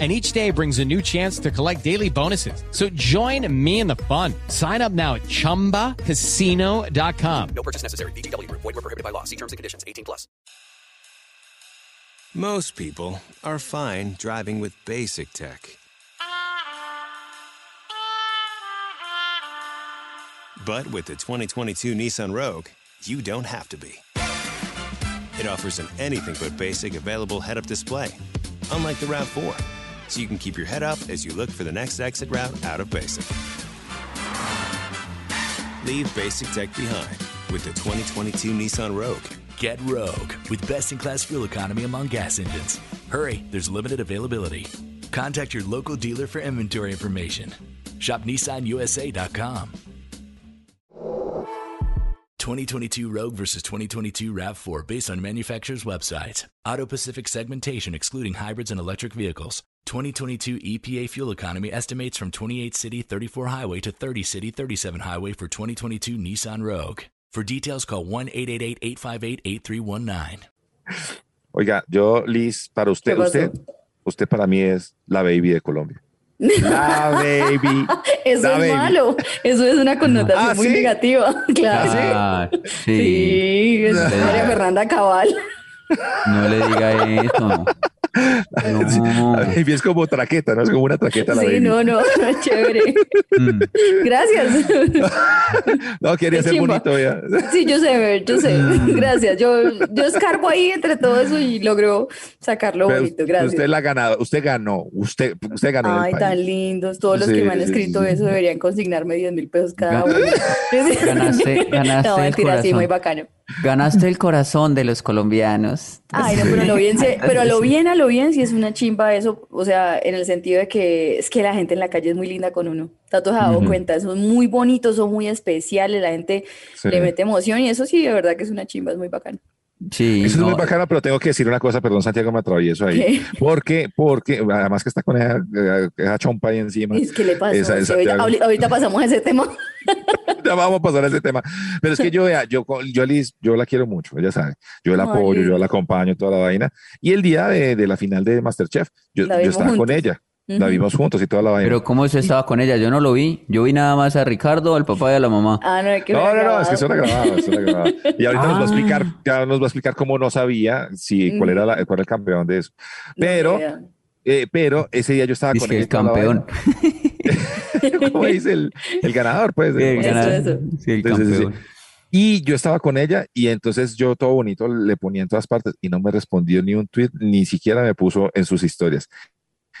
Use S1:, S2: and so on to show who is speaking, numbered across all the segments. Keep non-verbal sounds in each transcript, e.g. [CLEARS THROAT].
S1: and each day brings a new chance to collect daily bonuses. So join me in the fun. Sign up now at ChumbaCasino.com.
S2: No purchase necessary. BGW. Void were prohibited by law. See terms and conditions. 18 plus.
S3: Most people are fine driving with basic tech. But with the 2022 Nissan Rogue, you don't have to be. It offers an anything but basic available head-up display, unlike the RAV4 so you can keep your head up as you look for the next exit route out of basic. Leave basic tech behind with the 2022 Nissan Rogue.
S4: Get Rogue with best in class fuel economy among gas engines. Hurry, there's limited availability. Contact your local dealer for inventory information. Shop NissanUSA.com. 2022 Rogue versus 2022 RAV4 based on manufacturer's website. Auto Pacific segmentation excluding hybrids and electric vehicles. 2022 EPA fuel economy estimates from 28 city 34 highway to 30 city 37 highway for 2022 Nissan Rogue. For details call 1-888-858-8319.
S5: Oiga, yo, Liz, para usted, usted, usted para mí es la baby de Colombia. La baby. [LAUGHS]
S6: Eso
S5: la
S6: es
S5: baby.
S6: malo. Eso es una connotación
S5: Ah,
S6: muy
S5: ¿sí?
S6: negativa. [LAUGHS] Claro.
S7: Ah, sí.
S6: Sí, es María Fernanda Cabal.
S7: No le diga eso.
S5: Sí,
S7: No.
S5: Es como traqueta, ¿no? Es como una traqueta la
S6: Sí,
S5: baby.
S6: no, no, [LAUGHS] no chévere.
S7: Mm.
S6: Gracias. [LAUGHS]
S5: No, quería
S6: Qué
S5: ser
S6: chimba.
S5: bonito ya.
S6: Sí, yo sé, yo sé. [LAUGHS] Gracias. Yo, yo escarbo ahí entre todo eso y logro sacarlo
S5: Pero
S6: bonito. Gracias.
S5: Usted la ha ganado, usted ganó, usted, usted ganó el
S6: Ay, tan lindos. Todos los
S5: Sí,
S6: que me han
S5: sí,
S6: escrito
S5: sí.
S6: eso deberían consignarme 10 mil pesos cada uno.
S7: Ganaste- ganaste
S6: No,
S7: el
S6: mentira, sí,
S7: corazón.
S6: muy bacano.
S7: Ganaste el corazón de los colombianos.
S6: Ay, no, pero a lo bien, se- pero a lo bien, a lo bien, sí es una chimba eso, o sea, en el sentido de que es que la gente en la calle es muy linda con uno. Tato se ha dado cuenta, son muy bonitos, son muy especiales, la gente
S5: Sí.
S6: le mete emoción y eso sí, de verdad que es una chimba, es muy bacano.
S7: Sí,
S5: Eso es
S7: no,
S5: muy bacano, pero tengo que decir una cosa, perdón, Santiago, me atravieso ahí.
S6: ¿Qué?
S5: Porque, porque, además que está con esa, eh, esa chompa ahí encima.
S6: Es que le pasó,
S5: Esa- esa-
S6: ahorita, ahorita pasamos a ese tema. [LAUGHS]
S5: ya vamos a pasar a ese tema. Pero es que yo, yo, yo, Liz, yo la quiero mucho, ella sabe. Yo la
S6: Ay,
S5: apoyo, yo
S6: lindo.
S5: la acompaño, toda la vaina. Y el día de, de la final de Masterchef, yo, yo estaba con La vimos juntos y toda la vaina.
S7: pero ¿cómo usted estaba con ella? Yo no lo vi. Yo vi nada más a Ricardo, al papá y a la mamá.
S6: Ah, no, hay que
S5: No, no, no, es que eso era grabado, eso era grabado. Y ahorita nos va a
S7: Ah.
S5: explicar, ya nos va a explicar cómo no sabía si cuál era, la, cuál era el campeón de eso. Pero, eh, pero ese día yo estaba
S7: Dice
S5: con
S7: que
S5: ella
S7: el campeón. [LAUGHS]
S5: ¿Cómo dice el, el ganador? Pues,
S7: Sí, el
S6: Eso,
S7: ganador.
S6: eso.
S7: Sí,
S5: sí. Y yo estaba con ella y entonces yo todo bonito le ponía en todas partes y no me respondió ni un tweet, ni siquiera me puso en sus historias.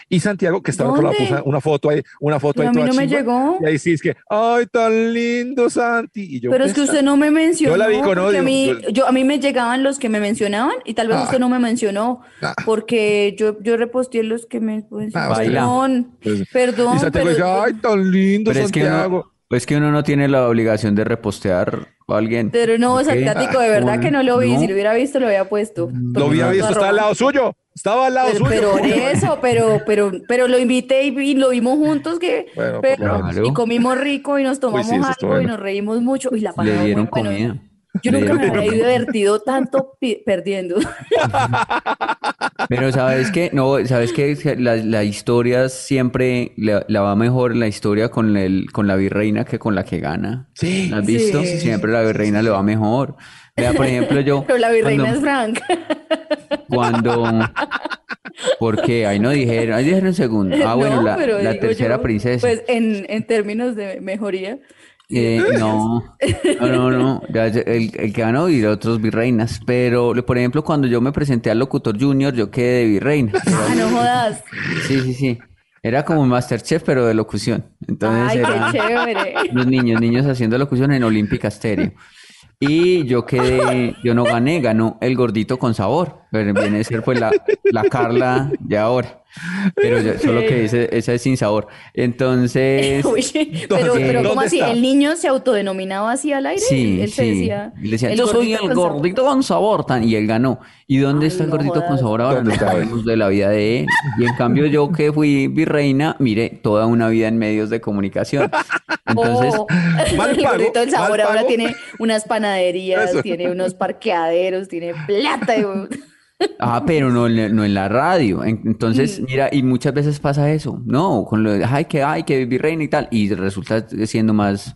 S5: Y Santiago, que estaba por la
S6: ¿Dónde?
S5: puso una foto ahí, una foto
S6: Pero
S5: ahí
S6: a mí
S5: toda
S6: no me
S5: chimba,
S6: llegó.
S5: Y ahí sí es que, ay, tan lindo Santi. Y yo,
S6: Pero es que
S5: "Pues,
S6: usted no me mencionó.
S5: Yo la vi con
S6: porque
S5: odio,
S6: a mí, yo, a mí me llegaban los que me mencionaban y tal vez
S5: Ah.
S6: usted no me mencionó
S5: Ah.
S6: porque yo, yo reposteé los que me
S5: Ah,
S6: mencionaron.
S5: pues,
S6: Perdón,
S5: y Santiago
S6: pero-
S5: dice, ay, tan lindo
S7: Pero es que,
S5: Santiago.
S7: uno, pues que uno no tiene la obligación de repostear a alguien.
S6: Pero no,
S7: Ok.
S6: Santiático, de verdad
S7: Un-
S6: que no lo vi.
S7: no.
S6: Si lo hubiera visto, lo había puesto.
S5: Lo había visto, estaba al lado suyo. Estaba al lado
S6: Pero,
S5: suyo.
S6: pero por eso, pero, pero, pero lo invité y, vi- lo vimos juntos que,
S5: Bueno,
S6: pero-
S5: lo
S7: menos.
S6: y comimos rico y nos tomamos
S5: sí,
S6: algo y
S5: bueno.
S6: nos reímos mucho y la
S7: Le dieron
S6: muy bueno.
S7: comida.
S6: Yo
S7: Le
S6: nunca me había divertido tanto perdiendo. [LAUGHS]
S7: Pero sabes que, no, sabes que la, la historia siempre la, la va mejor la historia con el, con la virreina que con la que gana.
S5: Sí.
S7: ¿La ¿Has visto?
S6: Sí.
S7: Siempre la virreina le va mejor. Vea, por ejemplo, yo.
S6: Pero la virreina
S7: cuando-
S6: es Frank.
S7: Cuando. Porque ahí no dijeron, ahí dijeron segundo. Ah, bueno,
S6: No,
S7: la, tercera
S6: yo,
S7: princesa.
S6: Pues en, en términos de mejoría.
S7: Eh, no, no, no, no, ya el, el que ganó y otros virreinas. Pero, por ejemplo, cuando yo me presenté al locutor junior, yo quedé de virreina. [LAUGHS]
S6: Ah, no jodas.
S7: Sí, sí, sí. Era como un Masterchef, pero de locución. Entonces
S6: Ay, qué chévere.
S7: los niños, niños haciendo locución en Olímpica Stereo. Y yo quedé, yo no gané, ganó el gordito con sabor. Pero viene a ser pues la, la Carla de ahora. Pero yo- solo que dice, esa es sin sabor. Entonces, [LAUGHS]
S6: Uy, pero,
S7: Eh,
S6: pero ¿cómo
S5: ¿dónde
S6: así?
S5: está?
S6: ¿El niño se autodenominaba así al aire?
S7: sí,
S6: Él se decía.
S7: Y le decía,
S6: "El
S7: yo soy el
S6: con sabor".
S7: gordito con sabor, tan, y él ganó. ¿Y dónde
S6: Ay,
S7: está el
S6: no
S7: gordito con sabor ahora?
S5: ¿Dónde
S7: No sabemos de la vida de él. Y en cambio yo que fui virreina, mire, toda una vida en medios de comunicación. Entonces,
S6: Oh, [LAUGHS] el gordito del sabor ahora tiene unas panaderías,
S5: Eso.
S6: tiene unos parqueaderos, tiene plata. [LAUGHS] y-
S7: Ah, pero no, en- no en la radio. En- Entonces, mira, y muchas veces pasa eso, ¿no? Con lo de, ay, que, ay, que virreina y tal, y resulta siendo más,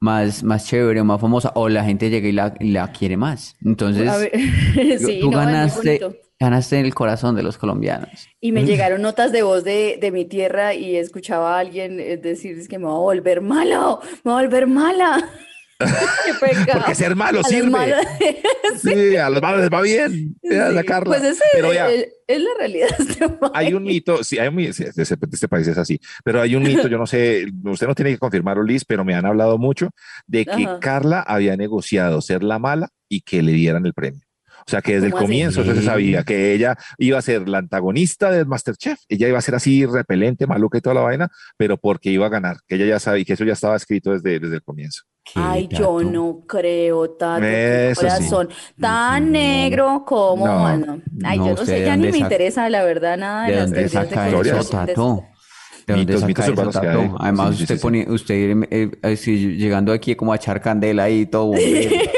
S7: más, más chévere o más famosa, o la gente llega y la, y la quiere más. Entonces,
S6: ver, [LAUGHS]
S7: tú-
S6: sí,
S7: tú
S6: no, es muy
S7: ganaste, ganaste en el corazón de los colombianos.
S6: Y me llegaron notas de voz de, de mi tierra y escuchaba a alguien eh, decir es que me va a volver malo, me va a volver mala. [LAUGHS]
S5: Porque ser malo
S6: A
S5: sirve.
S6: malos- [LAUGHS]
S5: Sí, a los malos les va bien. Mira,
S6: Sí,
S5: sacarla.
S6: Pues ese
S5: Pero ya,
S6: es, es la realidad. [LAUGHS] este
S5: hay un mito, sí, hay un mito, este, este país es así, pero hay un mito, yo no sé, usted no tiene que confirmarlo, Liz, pero me han hablado mucho de que
S6: Ajá.
S5: Carla había negociado ser la mala y que le dieran el premio. O sea, que desde el comienzo se sabía, que ella iba a ser la antagonista del Masterchef, ella iba a ser así repelente, maluca y toda la vaina, pero porque iba a ganar, que ella ya sabía, que eso ya estaba escrito desde, desde el comienzo.
S6: Ay, yo no creo, Tato,
S5: Eso sí.
S6: corazón tan
S7: No.
S6: negro como...
S5: No.
S6: no. Ay,
S7: No,
S6: yo no
S7: ¿usted
S6: sé,
S7: de
S6: ya ni me interesa la verdad nada de
S7: ¿De
S6: las de
S5: historias.
S7: ¿De dónde
S5: Mitos, urbanos que hay.
S7: Además,
S5: Sí, sí,
S7: usted
S5: sí, sí.
S7: pone, usted eh, eh, llegando aquí como a echar candela ahí y todo. [LAUGHS]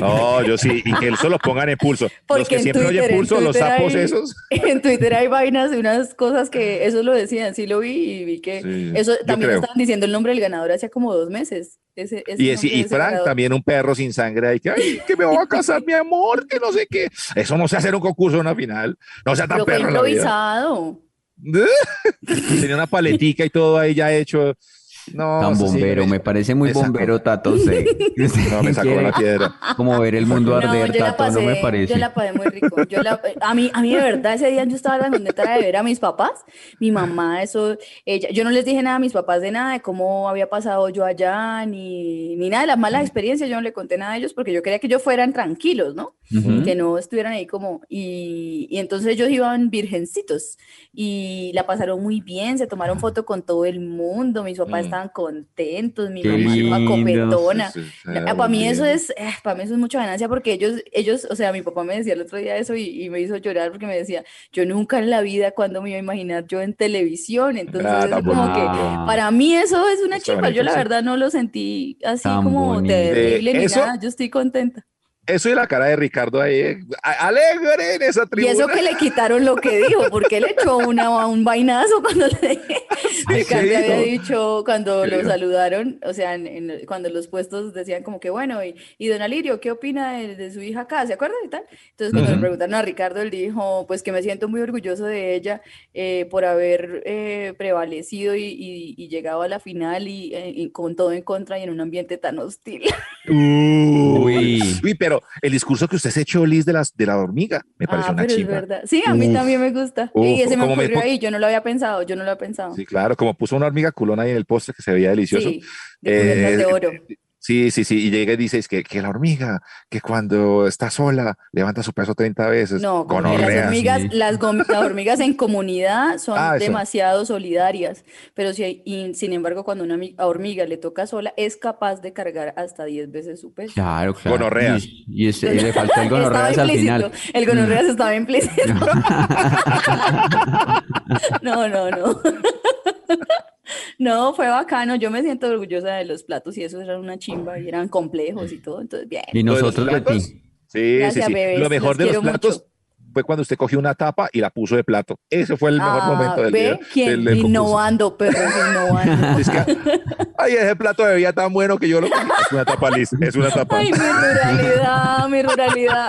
S5: No, yo sí, y que eso lo pongan en pulso. Los
S6: Porque
S5: que
S6: en
S5: siempre
S6: Twitter,
S5: oyen
S6: en
S5: pulso, los sapos
S6: hay-
S5: esos. [LAUGHS]
S6: En Twitter hay vainas de unas cosas que eso lo decían, sí lo vi y vi que
S5: Sí,
S6: eso también estaban diciendo el nombre del ganador hacía como dos meses. Ese, ese
S5: Y,
S6: de
S5: y Frank
S6: ganador.
S5: también un perro sin sangre ahí que, ay, que me voy a casar, mi amor, que no sé qué. Eso no se hace en un concurso, en una final. No sea tan
S6: Pero fue
S5: perro en la vida. [LAUGHS] Tenía una paletica y todo ahí ya hecho. No,
S7: Tan
S5: sí,
S7: bombero, me parece muy bombero, Tato.
S5: No, [LAUGHS] me [LAUGHS] sacó la piedra.
S7: como ver el mundo
S6: No,
S7: arder,
S6: la
S7: Tato, no me parece.
S6: yo la pasé muy rico. [LAUGHS] Yo la- a mí, a mí de verdad ese día yo estaba tan contenta de ver a mis papás, mi mamá, eso, ella, yo no les dije nada a mis papás de nada de cómo había pasado yo allá, ni, ni nada de las malas experiencias, yo no le conté nada a ellos porque yo quería que ellos fueran tranquilos, ¿no? Que no estuvieran ahí como, y, y entonces ellos iban virgencitos y la pasaron muy bien, se tomaron foto con todo el mundo, mis papás
S5: Mm.
S6: Estaban contentos, mi
S7: Qué
S6: mamá iba copetona.
S5: Sí, sí, sí,
S6: para mí eso es, eh, para mí eso es mucha ganancia porque ellos, ellos, o sea, mi papá me decía el otro día eso y, y me hizo llorar porque me decía, yo nunca en la vida cuando me iba a imaginar yo en televisión, entonces
S5: Ah,
S6: como que
S7: bonito.
S6: para mí eso es una chimba, yo la verdad no lo sentí así
S7: Tan
S6: como
S7: bonito.
S6: terrible
S5: Eh,
S6: ni
S5: eso-
S6: nada, yo estoy contenta.
S5: Eso y la cara de Ricardo ahí, eh, a- alegre en esa
S6: Y
S5: tribuna.
S6: eso que le quitaron lo que dijo, porque le echó una, un vainazo cuando le... [LAUGHS] Ricardo
S5: sí,
S6: había
S5: no.
S6: dicho cuando
S5: ¿Qué
S6: lo saludaron, o sea, en- en- cuando los puestos decían como que bueno, y, y don Alirio, ¿qué opina de, de su hija acá? ¿Se acuerdan y tal? Entonces cuando le preguntaron a Ricardo, él dijo, pues que me siento muy orgulloso de ella eh, por haber eh, prevalecido y, y- y llegado a la final y, eh, y con todo en contra y en un ambiente tan hostil.
S5: Uy.
S7: Uy.
S5: Uy, pero el discurso que usted se echó, Liz, de, las, de la hormiga, me pareció
S6: Ah,
S5: una
S6: pero es
S5: chimba.
S6: verdad. Sí, a mí
S5: Uf,
S6: también me gusta.
S5: uf,
S6: y ese me ocurrió ahí, yo no lo había pensado, yo no lo había pensado.
S5: Sí, claro, como puso una hormiga culona ahí en el postre que se veía delicioso.
S6: Sí, de
S5: Eh,
S6: oro.
S5: Sí, sí, sí, y llega y dice es que, que la hormiga, que cuando está sola, levanta su peso 30 veces.
S6: No, que las hormigas,
S7: sí.
S6: las, hormigas en comunidad son
S5: Ah,
S6: demasiado solidarias, pero si hay- y, sin embargo, cuando una hormiga le toca sola, es capaz de cargar hasta 10 veces su peso.
S7: Claro, claro.
S5: Gonorrea.
S7: Y, y ese- le faltó el [LAUGHS] gonorreas al final.
S6: El gonorreas estaba implícito. [LAUGHS] [LAUGHS] No, no, no. No, fue bacano. Yo me siento orgullosa de los platos y eso eran una chimba y eran complejos y todo. Entonces, bien.
S7: Y nosotros de ti.
S5: Sí,
S6: Gracias,
S5: sí, sí.
S6: bebés,
S5: Lo mejor
S6: los
S5: de los platos
S6: mucho.
S5: fue cuando usted cogió una tapa y la puso de plato. Ese fue el mejor
S6: Ah,
S5: momento del
S6: ¿ve?
S5: día.
S6: ¿Quién?
S5: del- del.
S6: Innovando, perros, innovando. [LAUGHS]
S5: Es que, ay, ese plato de bebía tan bueno que yo lo Es una tapa, Liz, es una tapa.
S6: Ay, mi [LAUGHS] ruralidad, mi ruralidad.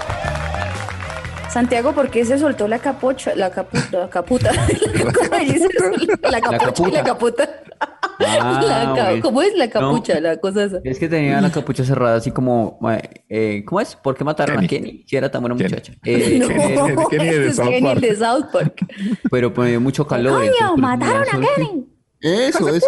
S6: Santiago, ¿por qué se soltó la capucha? La caputa, la caputa. [LAUGHS] ¿Cómo dices? La capucha y la caputa.
S7: Ah,
S6: La ca-
S7: bueno.
S6: ¿Cómo es la capucha? La cosa esa.
S7: Es que tenía la capucha cerrada, así como, eh, ¿cómo es? ¿Por qué mataron a
S5: Kenny.
S7: Si era tan buena
S5: Kenny.
S7: muchacha. [LAUGHS] Eh,
S6: No,
S5: Kenny- Kenny de [LAUGHS]
S6: ese es
S5: South
S6: Kenny
S5: Park.
S6: de South Park.
S7: pero pues me dio mucho calor.
S6: ¡Coño,
S7: entonces, pues,
S6: mataron a Kenny!
S7: Eso es.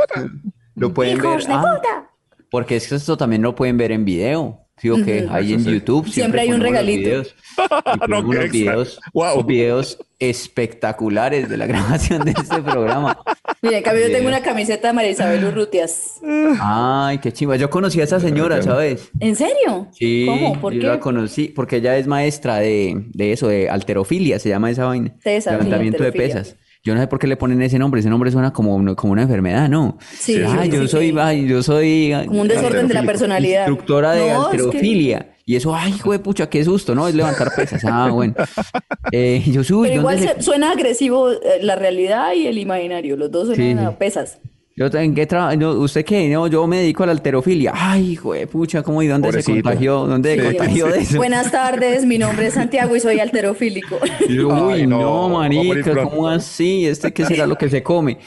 S7: Lo pueden ver.
S6: ¡Hijos de
S7: ah,
S6: puta!
S7: porque es que esto también lo pueden ver en video. Sí, o que
S6: Ujú.
S7: ahí en. YouTube
S6: Siempre hay un regalito.
S7: videos. [LAUGHS]
S5: No,
S7: unos videos,
S5: Wow.
S7: videos espectaculares de la [LAUGHS] grabación de este programa.
S6: Mira, en cambio yo tengo una camiseta de María Isabel Urrutias.
S7: Ay, qué chimba. Yo conocí a esa señora, ¿sabes?
S6: ¿En serio?
S7: Sí,
S6: ¿Cómo? ¿Por
S7: yo
S6: qué?
S7: la conocí porque ella es maestra de, de eso, de alterofilia, se llama esa vaina.
S6: Tesa, sí,
S7: Levantamiento de pesas. Yo no sé por qué le ponen ese nombre, ese nombre suena como, una- como una enfermedad, ¿no?
S6: Sí, sí,
S7: yo
S6: sí,
S7: soy,
S6: sí.
S7: ay, yo soy
S6: Como un desorden de la personalidad.
S7: instructora de
S6: No, es que-
S7: alterofilia. Y eso, ay, hijo de pucha, qué susto, ¿no? Es levantar pesas. Ah, [LAUGHS] bueno. Eh, yo soy,
S6: Pero igual
S7: ¿dónde se-
S6: se- suena agresivo eh, la realidad y el imaginario. Los dos suenan a pesas.
S7: Yo, ¿en qué tra- no, ¿Usted qué? No, yo me dedico a la alterofilia. Ay, hijo de pucha, ¿cómo y dónde se contagió? ¿Dónde se
S5: Sí,
S7: contagió de eso?
S6: Buenas tardes, mi nombre es Santiago y soy alterofílico.
S7: Uy, [LAUGHS] no,
S5: no, va a morir
S7: marica. ¿cómo así? ¿Este qué será lo que se come?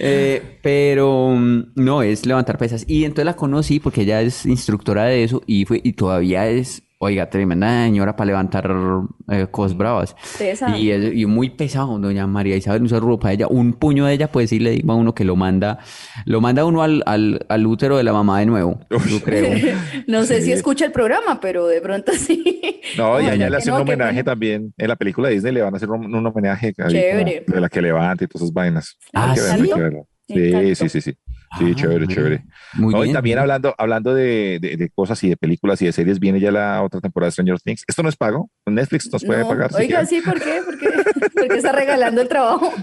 S7: Eh, pero mm, no, es levantar pesas. Y entonces la conocí porque ella es instructora de eso y fue, y todavía es, oiga, tremenda señora para levantar eh, cosas bravas. Y, es, y muy pesado, doña María Isabel, un saludo para ella. Un puño de ella, pues sí le digo a uno que lo manda, lo manda uno al, al, al útero de la mamá de nuevo, yo creo. [LAUGHS]
S6: No sé si escucha el programa, pero de pronto sí.
S5: No, y allá le hacen
S6: no,
S5: un homenaje también. En la película de Disney le van a hacer un, un homenaje de la que levanta y todas esas vainas.
S7: Ah, ¿sí?
S5: Sí, sí, sí, sí. Sí,
S7: Ah,
S5: chévere, chévere.
S7: Muy
S5: No, y
S7: bien.
S5: también hablando, hablando de, de- de cosas y de películas y de series, viene ya la otra temporada de Stranger Things. Esto no es pago. Netflix nos puede
S6: No,
S5: pagar.
S6: Oiga, sí, ¿por qué? ¿Por qué? [LAUGHS] ¿Por qué está regalando el trabajo? [LAUGHS]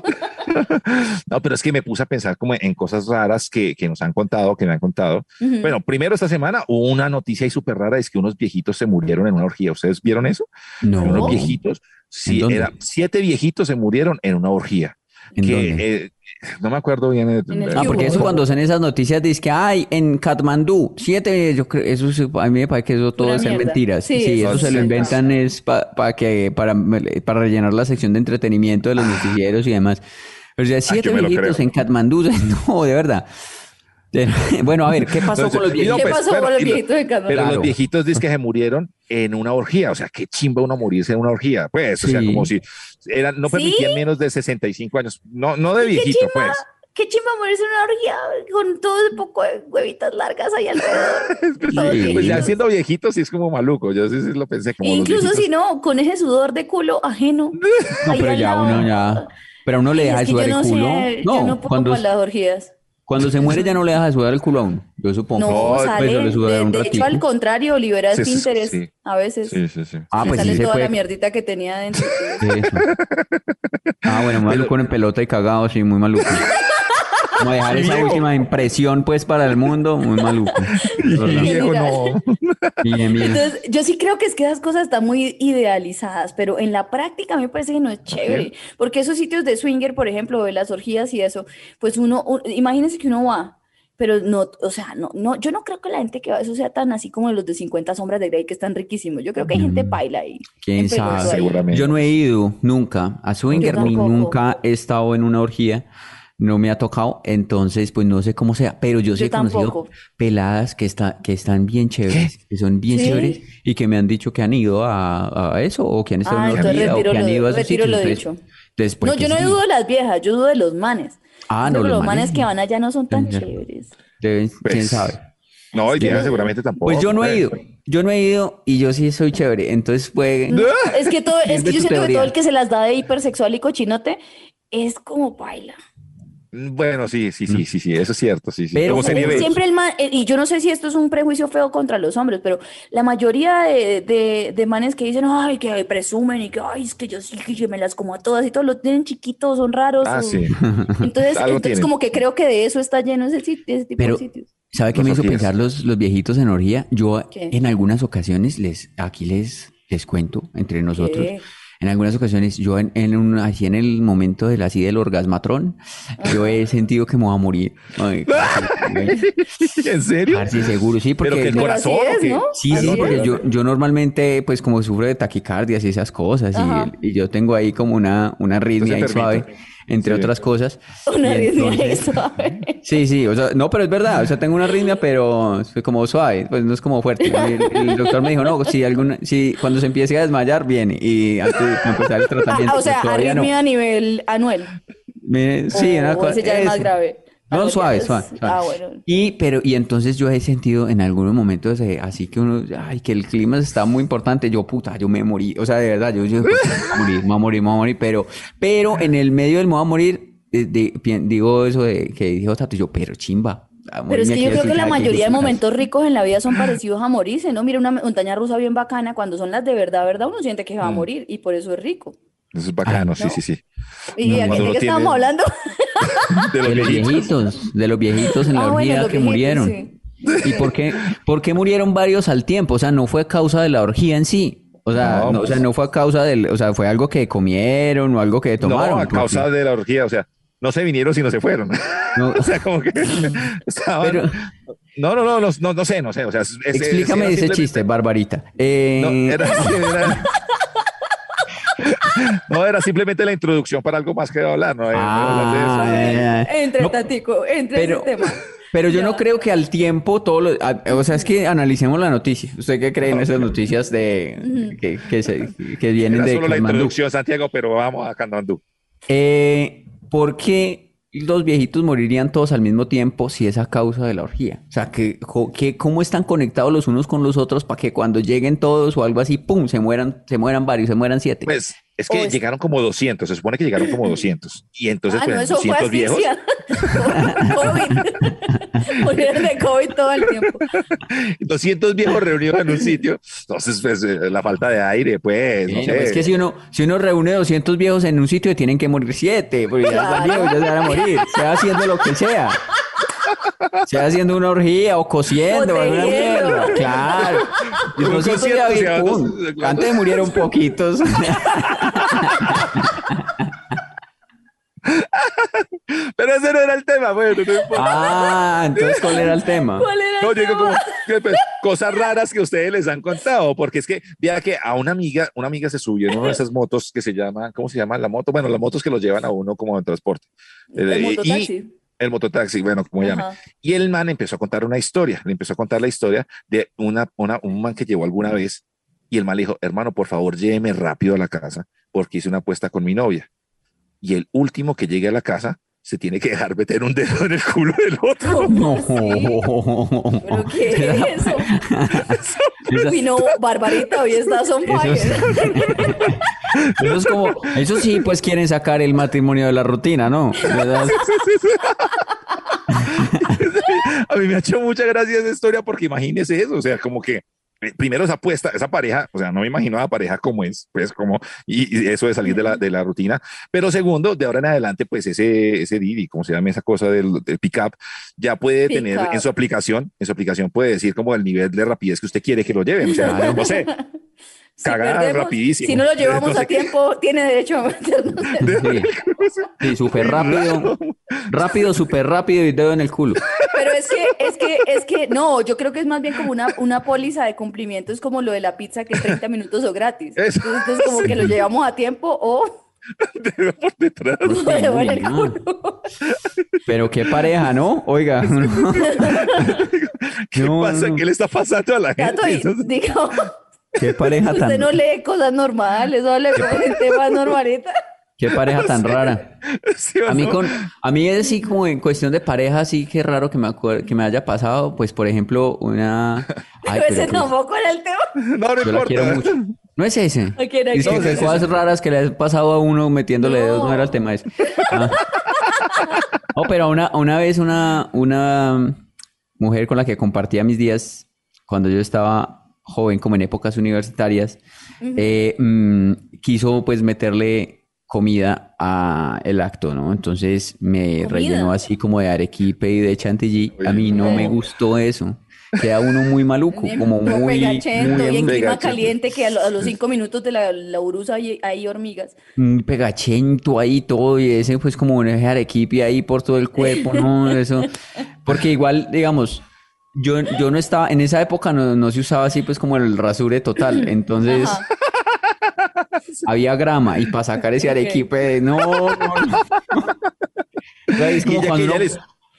S5: No, pero es que me puse a pensar como en cosas raras que, que nos han contado, que me han contado. Bueno, primero esta semana hubo una noticia ahí súper rara, es que unos viejitos se murieron en una orgía. ¿Ustedes vieron eso?
S7: No.
S5: Unos viejitos,
S7: ¿En
S5: sí, era, siete viejitos se murieron en una orgía.
S7: ¿En
S5: que,
S7: dónde?
S5: eh, no me acuerdo bien.
S6: En el
S7: Ah, porque eso cuando son esas noticias dice que hay en Katmandú siete, yo creo, eso sí, a mí me parece que eso todo
S6: mierda.
S7: mentiras.
S6: Sí,
S7: Sí,
S6: eso
S7: eso se lo inventan es para que para, para rellenar la sección de entretenimiento de los noticieros y demás. Pero ya siete
S5: lo
S7: viejitos
S5: creo.
S7: en Katmandú, [LAUGHS] no, de verdad. De- [LAUGHS] Bueno, a ver, ¿qué pasó
S5: No,
S7: con los
S5: no,
S7: viejitos?
S6: ¿Qué
S5: pues,
S6: pasó
S5: bueno,
S6: con los viejitos de Katmandú?
S5: Pero
S7: Claro.
S5: los viejitos dicen que se murieron en una orgía. O sea, qué chimba uno morirse en una orgía. Pues, o sea,
S7: Sí.
S5: como si eran, no
S6: ¿Sí?
S5: permitían menos de 65 años. No, no de
S6: ¿Y qué
S5: viejito,
S6: chimba?
S5: pues.
S6: Qué chimba morirse en una orgía con todo ese poco de huevitas largas ahí alrededor. [LAUGHS]
S7: Sí.
S5: Pues ya
S6: viejitos.
S5: siendo viejito sí es como maluco. Yo sí, sí lo pensé como
S6: Incluso si no, con ese sudor de culo ajeno. [LAUGHS]
S7: No, pero ya
S6: lado.
S7: uno ya, pero a uno le deja de el
S6: no
S7: culo.
S6: sé, yo no puedo
S7: cuando,
S6: con las orgías.
S7: Cuando se muere ya no le deja de sudar el culo a uno, yo supongo.
S6: No,
S5: No,
S6: sale.
S7: pues,
S6: de,
S7: un
S6: de hecho, al contrario, libera
S5: Sí, sí,
S6: a veces.
S5: Sí, sí, sí.
S7: Ah, pues
S6: sale toda
S7: puede.
S6: la mierdita que tenía dentro.
S7: Eso. Ah, bueno, maluco en pelota y cagado, sí, muy maluco. [LAUGHS] Como dejar esa última impresión, pues, para el mundo, muy maluco.
S5: Viejo, no.
S7: Bien, bien.
S6: Entonces, yo sí creo que es que esas cosas están muy idealizadas, pero en la práctica a mí me parece que no es chévere, porque esos sitios de swinger, por ejemplo, de las orgías y eso, pues uno, un- imagínense que uno va, pero no, o sea, no, no, yo no creo que la gente que va a eso sea tan así como los de 50 sombras de Grey que están riquísimos. Yo creo que hay gente paila ahí.
S7: ¿Quién sabe?
S6: ahí.
S5: Seguramente.
S7: Yo no he ido nunca a swinger ni nunca he estado en una orgía. No me ha tocado, entonces pues no sé cómo sea, pero yo sí
S6: Yo
S7: he conocido
S6: tampoco.
S7: peladas que, está, que están bien chéveres, que son bien
S6: Sí.
S7: chéveres y que me han dicho que han ido a, a eso o que han estado
S6: Ah,
S7: en una
S6: entonces
S7: orgía o que han ido a esos sitios.
S6: lo
S7: entonces- pues,
S6: No,
S7: que
S6: yo no
S7: sí.
S6: dudo de las viejas, yo dudo de los manes.
S7: Ah,
S6: Creo
S7: no,
S6: que
S7: los
S6: los manes
S7: manes
S6: que van allá no son tan chéveres.
S7: Deben-
S5: Pues,
S7: quién sabe.
S5: No, y
S6: que no-
S5: seguramente tampoco.
S7: Pues yo no he
S5: pues.
S7: ido, yo no he ido y yo sí soy chévere, entonces fue... [LAUGHS]
S6: Es que todo, es que yo siento que
S7: teoría.
S6: todo el que se las da de hipersexual y cochinote es como baila.
S5: Bueno, sí, sí, sí, sí, sí, eso es cierto, sí, sí.
S7: Pero-.
S6: Siempre el man, eh, y yo no sé si esto es un prejuicio feo contra los hombres, pero la mayoría de, de, de manes que dicen, ay, que presumen y que, ay, es que yo sí, que yo me las como a todas y todo, lo tienen chiquitos, son raros.
S5: Ah,
S6: o-
S5: sí. [LAUGHS]
S6: Entonces, entonces como que creo que de eso está lleno ese, ese tipo
S7: Pero,
S6: de sitios.
S7: ¿sabe qué me hizo pensar los, los viejitos en orgía? Yo
S6: ¿Qué?
S7: en algunas ocasiones les, aquí les, les cuento entre nosotros.
S6: ¿Qué?
S7: En algunas ocasiones, yo en, en un, así en el momento del así del orgasmatrón, yo he [LAUGHS] sentido que me voy a morir. Ay, [LAUGHS]
S5: ¿En serio?
S7: ay, sí, seguro, sí, porque
S5: Pero que el corazón.
S6: así
S5: ¿o
S6: es,
S5: qué?
S6: ¿no?
S7: Sí,
S6: Así
S7: sí, porque yo, yo normalmente, pues como sufro de taquicardias y esas cosas, y, y yo tengo ahí como una, una arritmia ahí suave.
S5: permite.
S7: Entre
S5: Sí.
S7: otras cosas. [LAUGHS]
S6: Una arritmia
S7: entonces-
S6: suave.
S7: Sí, sí, o sea, no, pero es verdad, o sea, tengo una arritmia, pero es como suave, pues no es como fuerte. El, el doctor me dijo, no, si alguna, si cuando se empiece a desmayar, viene, y antes de empezar el [LAUGHS] tratamiento,
S6: Ah, o sea,
S7: pues, no.
S6: arritmia a nivel anuel.
S7: Me- sí,
S6: o,
S7: una cosa.
S6: ese ya es más grave.
S7: No, suave, suave, suave.
S6: Ah, bueno.
S7: Y, pero, y entonces yo he sentido en algunos momentos eh, así que uno, ay, que el clima está muy importante. Yo, puta, yo me morí. O sea, de verdad, yo, yo me voy a morir, me voy a morir, me voy a morir. Pero, pero en el medio del me voy a morir, eh, de- digo eso de que dijo Tato, yo, pero chimba.
S6: Pero es que yo creo que la mayoría de momentos ricos en la vida son parecidos a morirse, ¿no? Mira una montaña rusa bien bacana, cuando son las de verdad, verdad, uno siente que va a
S7: Mm.
S6: morir y por eso es rico.
S5: Eso es bacano, sí, sí, sí.
S6: ¿Y
S7: No,
S6: a de qué estábamos hablando? [LAUGHS]
S5: De los
S7: De los
S5: viejitos.
S7: viejitos, de los viejitos en la
S6: Ah, bueno,
S7: orgía que
S6: viejitos,
S7: murieron.
S6: sí.
S7: ¿Y por qué, por qué murieron varios al tiempo? O sea, no fue causa de la orgía en sí. O sea,
S5: No,
S7: no, o sea,
S5: pues.
S7: no fue a causa del, o sea, fue algo que comieron o algo que tomaron.
S5: No, a
S7: porque-
S5: causa de la orgía, o sea, no se vinieron sino se fueron.
S7: No. [LAUGHS]
S5: o sea, como que [LAUGHS] estaban...
S7: Pero-
S5: No, no, no, no, no, no sé, no sé, o sea, es- es-
S7: Explícame ese
S5: simplemente-
S7: chiste, Barbarita. Eh,
S5: No, era, era- [LAUGHS] no, era simplemente la introducción para algo más que hablar, ¿no? Hablar de eso.
S7: ah,
S6: Entre
S7: no,
S6: tatico, entre
S7: pero,
S6: ese tema.
S7: pero yo
S6: Ya.
S7: no creo que al tiempo todo lo, a- o sea, es que analicemos la noticia. ¿Usted qué cree en esas noticias de que, que, se- que vienen
S5: Era
S7: de
S5: solo la introducción, Santiago, pero vamos a Katmandú.
S7: Eh, ¿por qué los viejitos morirían todos al mismo tiempo si es a causa de la orgía? O sea, que, que- ¿cómo están conectados los unos con los otros para que cuando lleguen todos o algo así, pum, se mueran, se mueran varios, se mueran siete?
S5: Pues es que
S6: Oh, es-
S5: llegaron como 200, se supone que llegaron como 200. Y entonces,
S6: ah,
S5: pues,
S6: no, eso fue
S5: 200 viejos,
S6: asfixia. [LAUGHS] COVID. Murieron de COVID todo el tiempo.
S5: 200 viejos reunidos en un sitio. Entonces, pues, eh, la falta de aire, pues, no
S7: Bueno,
S5: sé.
S7: es que si uno, si uno reúne 200 viejos en un sitio, tienen que morir siete, porque ya están viejos, ya se van a morir, sea haciendo lo que sea. Sea haciendo una orgía o cosiendo mierda. Claro. [LAUGHS] David, pum, antes murieron poquitos. [LAUGHS]
S5: Pero ese no era el tema, bueno, no importa.
S7: ah, entonces, ¿cuál era el tema?
S6: ¿Cuál era el
S5: No, yo digo
S6: tema?
S5: como pues, cosas raras que ustedes les han contado, porque es que, vea que a una amiga, una amiga se subió en una de esas motos que se llama, ¿cómo se llama la moto? Bueno, las motos que los llevan a uno como en transporte.
S6: El
S5: Eh, y. el mototaxi, bueno, como llame. Y el man empezó a contar una historia, le empezó a contar la historia de una, una, un man que llevó alguna vez y el man le dijo, hermano, por favor, lléveme rápido a la casa porque hice una apuesta con mi novia. Y el último que llegue a la casa se tiene que dejar meter un dedo en el culo del otro.
S6: ¿Cómo [LAUGHS]
S7: No. [LAUGHS]
S6: ¿Pero qué es eso?
S7: Esa-
S6: Uy, no, Barbarita, hoy estás on
S7: Eso es-
S6: fire. [LAUGHS]
S7: Eso es como, eso sí, pues quieren sacar el matrimonio de la rutina, ¿no? ¿Verdad?
S5: A mí me ha hecho mucha gracia esa historia porque imagínese eso, o sea, como que primero esa apuesta, esa pareja, o sea, no me imagino a la pareja como es, pues como, y, y eso de salir de la, de la rutina, pero segundo, de ahora en adelante, pues ese, ese Didi, como se llama esa cosa del, del pick-up, ya puede tener en su aplicación, en su aplicación puede decir como el nivel de rapidez que usted quiere que lo lleven, o sea, no sé, [LAUGHS]
S6: Si
S5: cagada
S6: perdemos,
S5: rapidísimo.
S6: Si no lo llevamos a tiempo, tiene derecho a meternos en-
S7: Sí, sí súper rápido. Rápido, súper rápido y dedo en el culo.
S6: Pero es que, es que, es que, no, yo creo que es más bien como una, una póliza de cumplimiento, es como lo de la pizza que 30 minutos o gratis.
S5: Eso,
S6: Entonces, como que lo llevamos a tiempo o
S5: por [LAUGHS] detrás. [LAUGHS]
S6: llevo en el culo.
S7: Pero qué pareja, ¿no? Oiga. [LAUGHS]
S5: ¿Qué
S7: No,
S5: pasa?
S7: no.
S5: ¿Qué le está pasando a la gente?
S6: Digo,
S7: Qué pareja
S6: usted
S7: tan,
S6: no lee cosas normales, habla con gente más normalita.
S7: qué pareja tan rara.
S5: ¿sí
S7: A mí
S5: no?
S7: con, a mí es así como en cuestión de pareja, sí que raro que me acuer- que me haya pasado, pues por ejemplo, una [LAUGHS] Ay,
S6: Pero ese tampoco era el tema.
S5: No, no
S7: yo la quiero
S5: importa.
S7: mucho. No es ese.
S6: ¿A quién, a
S7: Es que
S5: No, sí,
S7: cosas
S5: sí.
S7: raras que le ha pasado a uno metiéndole
S6: No.
S7: dedos, no era el tema ese. [LAUGHS] Ah. No, pero una, una vez una, una mujer con la que compartía mis días cuando yo estaba joven, como en épocas universitarias, eh, mm, quiso pues meterle comida a el acto, ¿no? Entonces me
S6: ¿Comida?
S7: rellenó así como de arequipe y de chantilly. A mí no me gustó eso. Queda uno muy [LAUGHS] maluco, como muy, muy
S6: y en clima caliente que a, lo- a los cinco minutos de la, la urusa hay, hay hormigas.
S7: un pegachento ahí todo y ese pues como un eje arequipe ahí por todo el cuerpo, ¿no? Eso. [LAUGHS] Porque igual, digamos, yo, yo no estaba, en esa época no, no se usaba así pues como el rasure total, entonces,
S6: Ajá. [LAUGHS]
S7: había grama y para sacar ese arequipe, no, no, es como cuando uno,
S5: ya les-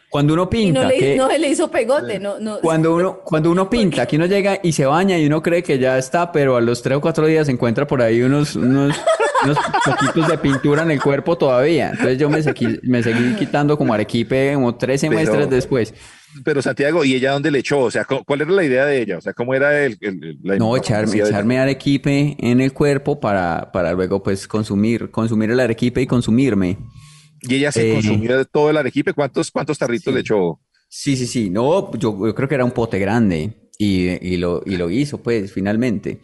S7: cuando uno
S6: Y
S7: pinta,
S6: no, le,
S7: que
S6: no se le hizo pegote, no, no.
S7: cuando uno, cuando uno pinta, que uno llega y se baña y uno cree que ya está, pero a los tres o cuatro días se encuentra por ahí unos, unos, unos poquitos de pintura en el cuerpo todavía. Entonces yo me, seguí- me seguí quitando como arequipe como tres
S5: Pero-
S7: semestres después.
S5: Pero Santiago, ¿y ella dónde le echó? O sea, ¿cu- ¿cuál era la idea de ella? O sea, ¿cómo era el, el- la
S7: No, echarme, echarme arequipe en el cuerpo para, para luego pues consumir, consumir el arequipe y consumirme.
S5: Y ella se
S7: Eh,
S5: consumió de todo el arequipe. ¿Cuántos, cuántos tarritos
S7: Sí.
S5: le echó?
S7: Sí, sí, sí. No, yo, yo creo que era un pote grande y, y lo, y lo hizo, pues, finalmente.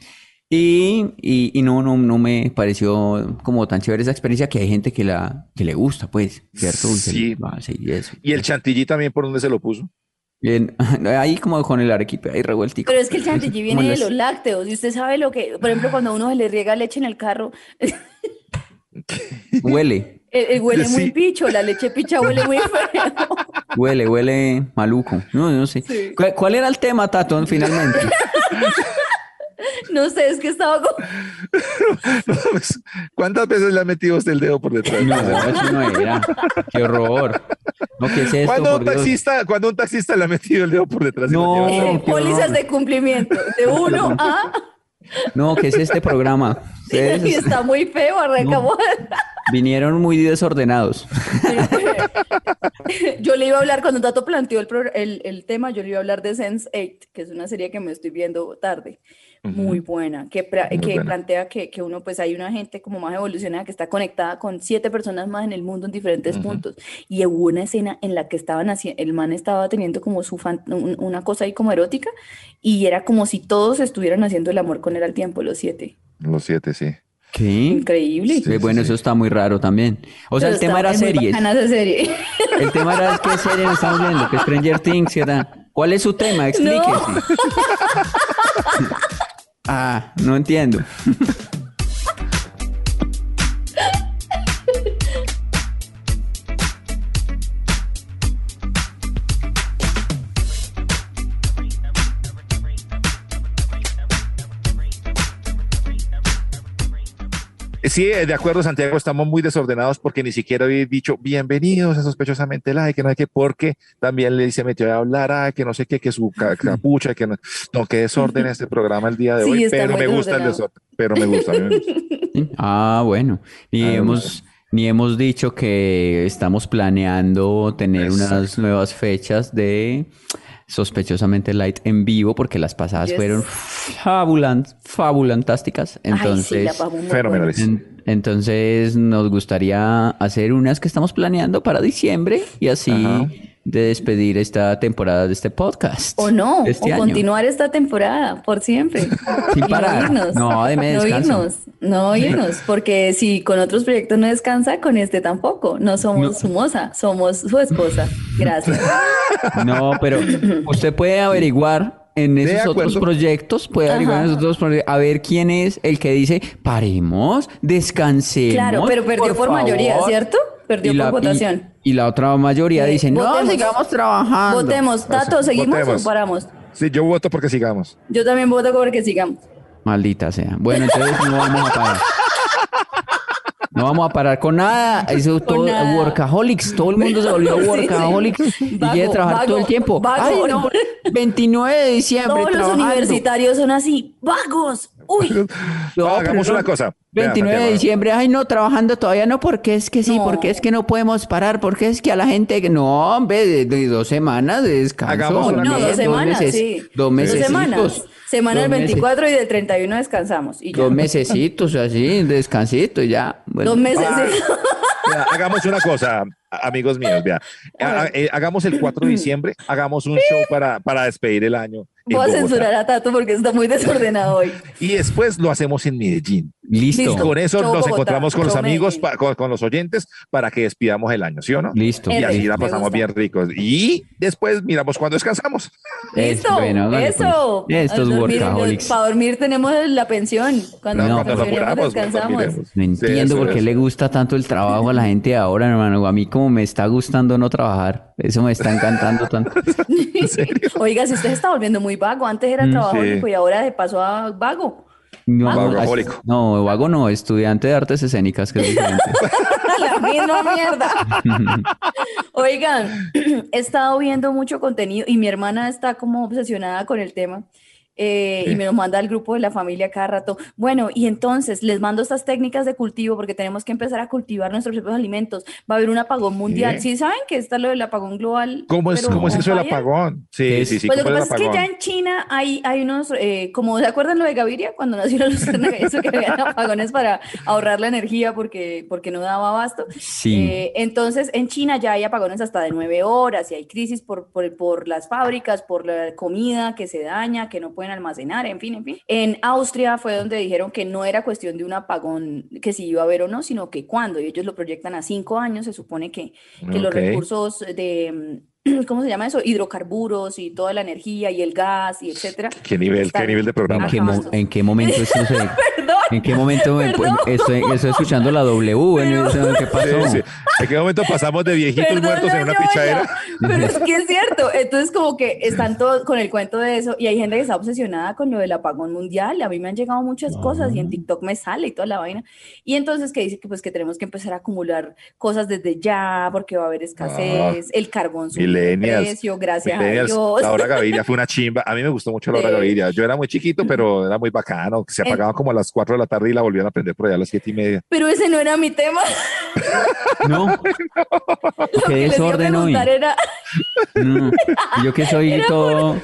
S7: Y, y, y no, no, no me pareció como tan chévere esa experiencia que hay gente que, la, que le gusta, pues, ¿cierto?
S5: Sí.
S7: y eso.
S5: ¿Y el chantilly también por dónde se lo puso?
S7: Bien, [LAUGHS] ahí como con el arequipe, ahí revueltico.
S6: Pero es que el chantilly [LAUGHS] viene de los lácteos. Y usted sabe lo que, por ejemplo, cuando a uno se le riega leche en el carro, [LAUGHS]
S7: Huele,
S6: eh, eh, huele muy picho, la leche picha huele muy feo.
S7: huele, huele maluco. No, no sé.
S6: Sí.
S7: ¿Cuál, cuál era el tema, Tatón, finalmente? [LAUGHS]
S6: No sé, es que estaba como... [LAUGHS]
S5: Pues, ¿Cuántas veces le ha metido usted el dedo por detrás?
S7: No, eso no era. Qué horror. No, ¿qué es esto,
S5: ¿Cuándo un taxista, cuando un taxista le ha metido el dedo por detrás?
S7: No. qué
S6: Pólizas
S7: horror.
S6: de cumplimiento, de uno a... [LAUGHS]
S7: No, ¿qué es este programa? Ustedes
S6: Y está muy feo, arrancamos.
S7: vinieron muy desordenados.
S6: Yo le iba a hablar, cuando Tato planteó el, pro- el, el tema, yo le iba a hablar de Sense8, que es una serie que me estoy viendo tarde. Muy buena, que,
S5: Muy
S6: que
S5: buena.
S6: plantea que, que uno, pues hay una gente como más evolucionada que está conectada con siete personas más en el mundo en diferentes puntos. Y hubo una escena en la que estaban haciendo, el man estaba teniendo como su fan- un- una cosa ahí como erótica, y era como si todos estuvieran haciendo el amor con él al tiempo, los siete.
S5: Los siete, sí.
S7: ¿Qué?
S6: Increíble.
S5: Sí,
S7: bueno,
S5: sí.
S7: eso está muy raro también. O sea,
S6: Pero
S7: el tema era series.
S6: serie. [LAUGHS]
S7: El tema era qué serie estamos viendo, que Stranger Things, ¿verdad? ¿Cuál es su tema? Explíquese. [LAUGHS] Ah, no entiendo. [LAUGHS]
S5: Sí, eh, de acuerdo, Santiago, estamos muy desordenados porque ni siquiera habéis dicho bienvenidos a sospechosamente like, que no hay que, porque también le se metió a hablar, ay, que no sé qué, que su ca- [LAUGHS] capucha, que no, no, que desorden este programa el día de
S6: Sí,
S5: hoy, pero me gusta el desorden, pero me gusta, a mí me gusta. [LAUGHS]
S7: Ah, bueno. Ni
S5: Ah,
S7: hemos, ni hemos dicho que estamos planeando tener unas nuevas fechas de sospechosamente light en vivo, porque las pasadas
S6: Yes.
S7: fueron fabulan, fabulantásticas.
S6: Ay, sí,
S7: Entonces, en- entonces nos gustaría hacer unas que estamos planeando para diciembre y así
S5: Ajá.
S7: De despedir esta temporada de este podcast.
S6: O no,
S7: este
S6: o
S7: año.
S6: continuar esta temporada por siempre.
S7: Sin
S6: Y
S7: parar.
S6: No irnos.
S7: No, deme
S6: no irnos, no [LAUGHS] irnos, porque si con otros proyectos no descansa, con este tampoco. No somos su moza, somos su esposa. Gracias. [LAUGHS]
S7: No, pero usted puede averiguar en
S5: De
S7: esos otros proyectos, puede averiguar en esos otros proyectos, a ver quién es el que dice, paremos, descansemos.
S6: Claro, pero perdió por, mayoría,
S7: favor".
S6: ¿cierto? Perdió
S7: Y
S6: por
S7: la,
S6: votación.
S7: Y, y la otra mayoría
S6: Eh,
S7: dice, no,
S6: votemos.
S7: sigamos trabajando.
S6: Votemos. Tato, ¿seguimos
S5: Votemos.
S6: o paramos?
S5: Sí, yo voto porque sigamos.
S6: Yo también voto porque sigamos.
S7: Maldita sea. Bueno, entonces no vamos a parar. No vamos a parar con nada. [LAUGHS] Eso todo
S6: nada.
S7: workaholics. Todo el mundo se volvió [LAUGHS]
S6: Sí, sí.
S7: workaholics y quiere trabajar
S6: vago,
S7: todo el tiempo.
S6: vago.
S7: Ay, no. 29 de diciembre.
S6: Todos los universitarios son así, vagos. Uy, [LAUGHS]
S7: No,
S5: Ah, hagamos una cosa. Vea,
S7: 29 de diciembre, ay no, trabajando todavía no, porque es que sí,
S6: No.
S7: porque es que no podemos parar, porque es que a la gente que no, hombre, de, de dos semanas de descanso.
S5: Hagamos una
S6: no, dos semanas,
S7: meses-
S6: sí.
S7: Dos
S6: Dos
S7: meses.
S6: semanas. Semana del
S7: Dos meses.
S6: 24 y del 31 descansamos. Y ya.
S7: Dos mesecitos así, descansito y ya. Bueno.
S6: Dos meses.
S5: Ah. [LAUGHS] Vea, hagamos una cosa, amigos míos, vea. Ha- eh, hagamos el 4 de diciembre, hagamos un show para, para despedir el año.
S6: Voy a censurar a Tato porque está muy desordenado hoy.
S5: Y después lo hacemos en Medellín.
S7: Listo.
S5: Con eso
S6: Show
S5: nos
S6: Bogotá,
S5: encontramos con los amigos, pa- con, con los oyentes, para que despidamos el año, ¿sí o no?
S7: Listo.
S5: Y así la pasamos bien ricos. Y después miramos cuando descansamos.
S7: Es
S6: Listo,
S7: bueno, hágale,
S6: eso.
S7: pues. Estos
S6: dormir-
S7: workaholics.
S6: Para dormir tenemos la pensión. Cuando
S7: No,
S5: cuando nos apuramos,
S6: descansamos.
S7: No
S5: Sí,
S7: entiendo
S5: eso
S7: por qué
S5: es.
S7: le gusta tanto el trabajo a la gente de ahora, hermano. A mí como me está gustando no trabajar. Eso me está encantando tanto. [LAUGHS]
S6: Oiga, si usted se está volviendo muy vago, antes era
S5: Mm,
S6: trabajólico
S5: sí.
S6: y ahora se pasó a vago.
S7: No,
S5: Vagabólico.
S7: no, vago no, estudiante de artes escénicas, que es diferente. [LAUGHS]
S6: La misma mierda. Oigan, [CLEARS THROAT] he estado viendo mucho contenido y mi hermana está como obsesionada con el tema. Eh, y me lo manda al grupo de la familia cada rato. Bueno, y entonces les mando estas técnicas de cultivo porque tenemos que empezar a cultivar nuestros propios alimentos. Va a haber un apagón mundial.
S5: ¿Qué?
S6: ¿Sí saben que está lo del apagón global?
S5: ¿Cómo es, cómo es eso del apagón? Sí, sí, sí.
S6: Pues lo que
S5: ¿cómo es
S6: pasa es que ya en China hay, hay unos, eh, como ¿se acuerdan lo de Gaviria? Cuando nació la lucerna, eso que habían [LAUGHS] apagones para ahorrar la energía porque, porque no daba abasto.
S7: Sí.
S6: Eh, entonces, en China ya hay apagones hasta de nueve horas y hay crisis por, por, por las fábricas, por la comida que se daña, que no pueden almacenar, en fin, en fin. En Austria fue donde dijeron que no era cuestión de un apagón que si iba a haber o no, sino que cuando, y ellos lo proyectan a cinco años, se supone que, que los recursos de, [CLEARS THROAT] ¿cómo se llama eso? Hidrocarburos y toda la energía y el gas y etcétera.
S5: ¿Qué nivel, qué nivel de programa?
S7: ¿En qué, mo-
S6: acabando.
S7: en qué momento eso se- [LAUGHS]
S6: Perdón.
S7: ¿En qué momento
S6: Perdón.
S7: estoy, estoy escuchando la W? Bueno, eso, ¿Qué pasó?
S5: Sí, sí. ¿En qué momento pasamos de viejitos
S6: Perdón,
S5: muertos en una pichadera?
S6: Pero [LAUGHS] es que es cierto. Entonces, como que están todos con el cuento de eso. Y hay gente que está obsesionada con lo del apagón mundial. A mí me han llegado muchas cosas y en TikTok me sale y toda la vaina. Y entonces, que dice que pues que tenemos que empezar a acumular cosas desde ya, porque va a haber escasez. el carbón sube
S5: Millennials.
S6: precio, gracias
S5: Millennials,
S6: a Dios.
S5: La hora [LAUGHS] Gaviria fue una chimba. A mí me gustó mucho la hora
S6: Sí.
S5: Gaviria. Yo era muy chiquito, pero era muy bacano. Se
S6: En-
S5: apagaban como a las 4 de la tarde y la volvían a prender por allá a las 7 y media.
S6: Pero ese no era mi tema. [LAUGHS]
S7: No.
S6: Lo
S7: Qué
S6: que les iba a
S7: desorden hoy.
S6: preguntar era
S7: No. Yo que soy [LAUGHS]
S6: Era
S7: todo
S5: Todo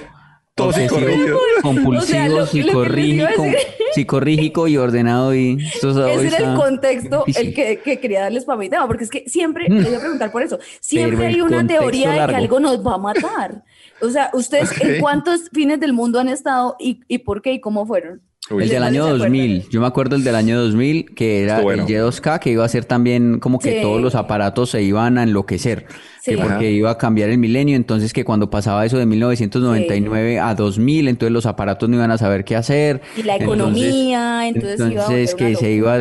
S7: obsesivo, compulsivo,
S6: O sea, lo- lo que les iba a
S7: psicorrígico, [LAUGHS] psicorrígico y ordenado y
S6: Ese era el contexto
S7: difícil.
S6: el que, que quería darles para mi tema, porque es que siempre, les voy a preguntar por eso, siempre hay una teoría de que algo nos va a matar. O sea, ¿ustedes en cuántos fines del mundo han estado y, y por qué y cómo fueron?
S5: Uy,
S7: El del
S6: ¿Cuáles
S7: año
S6: se acuerdan?
S7: 2000, yo me acuerdo el del año 2000, que era
S5: bueno.
S7: el Y2K, que iba a ser también como que
S6: Sí.
S7: todos los aparatos se iban a enloquecer,
S6: Sí.
S7: que porque
S5: Ajá.
S7: iba a cambiar el milenio, entonces que cuando pasaba eso de 1999 a 2000, entonces los aparatos no iban a saber qué hacer.
S6: Y la
S7: Entonces-
S6: economía, entonces, iba a
S7: entonces que se iba a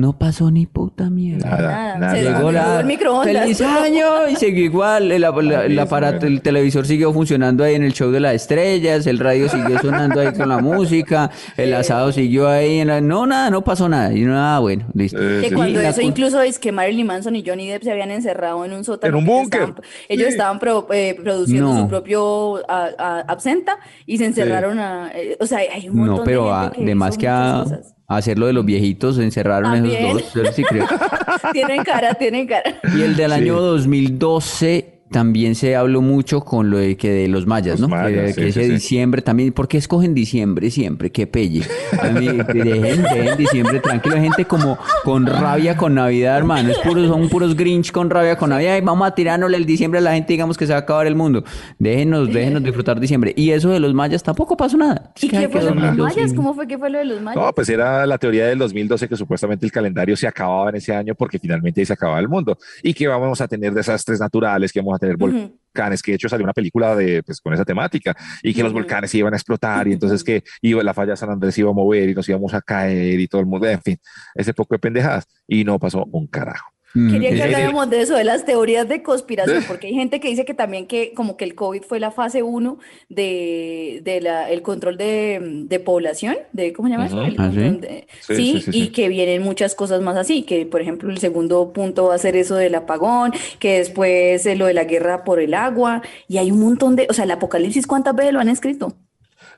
S7: no pasó ni puta mierda.
S5: Nada,
S6: Nada,
S5: nada.
S6: se
S7: Llegó la
S6: el microondas.
S7: feliz año y siguió igual, el, el- el aparato, el televisor siguió funcionando ahí en el show de las estrellas, el radio siguió sonando ahí con la música, el asado siguió ahí, en la- no nada, no pasó nada, y nada, bueno, listo.
S5: Eh,
S6: Que
S5: sí.
S6: cuando
S7: Y la
S6: eso incluso es que Marilyn Manson y Johnny Depp se habían encerrado en un sótano.
S5: En un
S6: que ellos
S5: búnker.
S6: estaban- Ellos
S5: Sí.
S6: estaban pro- eh, produciendo
S7: No.
S6: su propio a- a- absenta y se encerraron a... eh, o sea, hay un montón
S7: No, pero
S6: de
S7: a-
S6: gente que
S7: de más que a,
S6: cosas.
S7: A hacer lo de los viejitos, se encerraron
S6: También.
S7: esos dos, yo sí creo. [LAUGHS]
S6: tienen cara, tienen cara.
S7: Y el del
S5: Sí.
S7: año 2012 también se habló mucho con lo de que de los mayas,
S5: Los
S7: ¿no?
S5: mayas,
S7: que
S5: sí,
S7: que ese
S5: sí.
S7: diciembre también, ¿por qué escogen diciembre siempre? Qué pelle. A mí, dejen, dejen diciembre tranquilo, hay gente como con rabia con Navidad, hermano, es puro, son puros Grinch con rabia con Navidad y vamos a tirárnosle el diciembre a la gente, digamos que se va a acabar el mundo. Déjenos, déjenos disfrutar diciembre. Y eso de los mayas tampoco pasó nada.
S6: ¿Y qué fue lo de los
S7: 2012.
S6: mayas? ¿Cómo fue que fue lo de los mayas?
S5: No, pues era la teoría del 2012 que supuestamente el calendario se acababa en ese año porque finalmente ahí se acababa el mundo y que vamos a tener desastres naturales, que vamos a tener volcanes, que de hecho salió una película de, pues, con esa temática y que los volcanes se iban a explotar y entonces [LAUGHS] que iba, la falla de San Andrés iba a mover y nos íbamos a caer y todo el mundo, en fin, ese poco de pendejadas y no pasó un carajo.
S7: Mm,
S6: Quería que
S7: es-
S6: habláramos de eso, de las teorías de conspiración, porque hay gente que dice que también que como que el COVID fue la fase 1 de, de la, el control de, de población, de ¿cómo se llama eso?
S7: ¿Ah, sí?
S6: de-
S5: Sí,
S6: sí,
S5: sí, sí,
S6: y
S5: sí.
S6: que vienen muchas cosas más así, que por ejemplo el segundo punto va a ser eso del apagón, que después eh, lo de la guerra por el agua, y hay un montón de, o sea, el apocalipsis, ¿cuántas veces lo han escrito?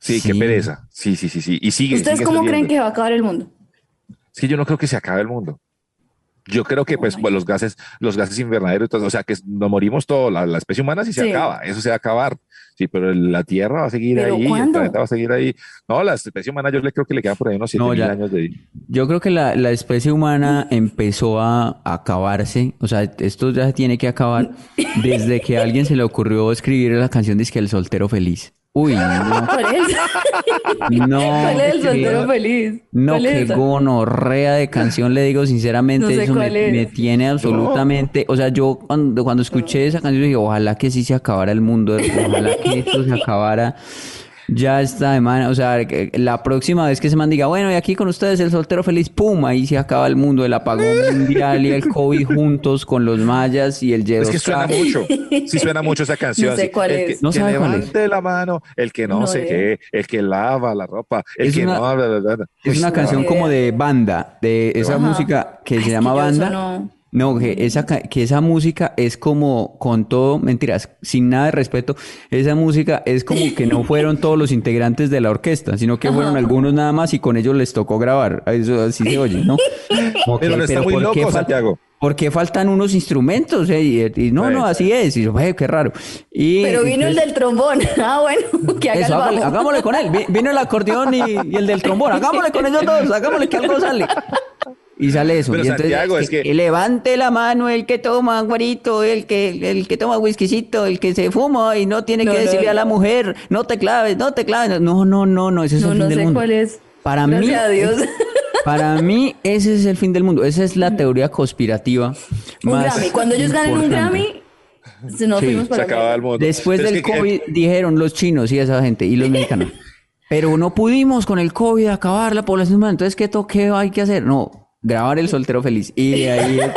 S5: Sí, qué
S7: Sí.
S5: pereza. Sí, sí, sí, sí. Y sigue.
S6: ¿Ustedes
S5: sigue
S6: cómo creen que va a acabar el mundo?
S5: Es que yo no creo que se acabe el mundo. Yo creo que pues, pues, los gases, los gases invernaderos, y todo, o sea que nos morimos todos, la, la especie humana sí se
S6: Sí.
S5: acaba, eso se va a acabar. Sí, pero la Tierra va a seguir
S6: ¿Pero
S5: ahí, el planeta va a seguir ahí. No, la especie humana yo le creo que le quedan por ahí unos 7
S7: No,
S5: mil años de vida.
S7: Yo creo que la, la especie humana empezó a acabarse, o sea, esto ya se tiene que acabar desde que a alguien se le ocurrió escribir la canción Dice que el soltero feliz. Uy, [LAUGHS] no,
S6: ¿Cuál es? [LAUGHS]
S7: no, [LAUGHS]
S6: ¿Cuál es el
S7: qué-
S6: soltero feliz?
S7: no,
S6: ¿Cuál es
S7: qué gonorrea de canción, le digo sinceramente,
S6: No sé
S7: eso me,
S6: cuál es.
S7: me tiene absolutamente, o sea, yo cuando, cuando escuché esa canción dije, ojalá que sí se acabara el mundo, ojalá que esto se acabara. Ya está, man. O sea, que- la próxima vez que se man diga, bueno, y aquí con ustedes el soltero feliz, pum, ahí se acaba el mundo, el apagón mundial y el COVID [LAUGHS] juntos con los mayas y el
S5: Es que
S7: Y2K.
S5: suena mucho, sí suena mucho esa [LAUGHS] canción.
S6: No sé cuál
S5: el
S6: es.
S5: Que,
S7: No
S5: que
S7: sabe cuál es.
S5: levante la mano, el que no,
S6: No
S5: sé
S6: es.
S5: qué, el que lava la ropa, el
S7: Es
S5: que
S7: una-
S5: no habla, bla, bla, bla.
S7: Es una
S5: Uy,
S7: canción como de banda, de esa
S6: Ajá.
S7: música que
S6: Ay,
S7: se llama
S6: que yo eso
S7: banda.
S6: No-
S7: que esa, ca- que esa música es como, con todo, mentiras, sin nada de respeto, esa música es como que no fueron todos los integrantes de la orquesta, sino que fueron algunos nada más y con ellos les tocó grabar. Eso así se oye, ¿no? [LAUGHS] Como
S5: Pero
S7: que,
S5: está muy
S7: ¿por qué
S5: loco, Santiago.
S7: ¿Por qué faltan unos instrumentos? eh? Y, y no, no, así es. Y yo, "Ve, qué raro. Y,
S6: Pero vino el del trombón. [LAUGHS] Ah, bueno, que haga
S7: eso,
S6: el bajo.
S7: hagámosle con él. Vi- Vino el acordeón y, y el del trombón. Hagámosle con ellos dos. Hagámosle que algo sale. Y sale eso.
S5: Pero
S7: y entonces,
S5: Santiago, es que-
S7: levante la mano el que toma guarito, el que, el que toma whiskycito, el que se fuma y no tiene
S6: No,
S7: que
S6: no,
S7: decirle a la mujer, no te claves, no te claves. No, no, no, no. Ese es
S6: No,
S7: el fin
S6: no
S7: del
S6: sé
S7: mundo.
S6: cuál es.
S7: Para
S6: Gracias
S7: mí,
S6: a Dios. [LAUGHS]
S7: para mí, ese es el fin del mundo. Esa es la teoría conspirativa.
S6: Un
S7: más
S6: Grammy. Cuando ellos ganen un. Grammy, se nos
S7: Sí,
S6: fuimos
S5: Se
S6: para
S5: acaba
S6: México.
S5: el mundo.
S7: Después
S5: Pero es
S7: del
S5: que-
S7: COVID dijeron los chinos y esa gente y los mexicanos. Pero no pudimos con el COVID acabar la población humana. Entonces, ¿qué toque hay que hacer? No, grabar el soltero feliz. Y de ahí... [LAUGHS]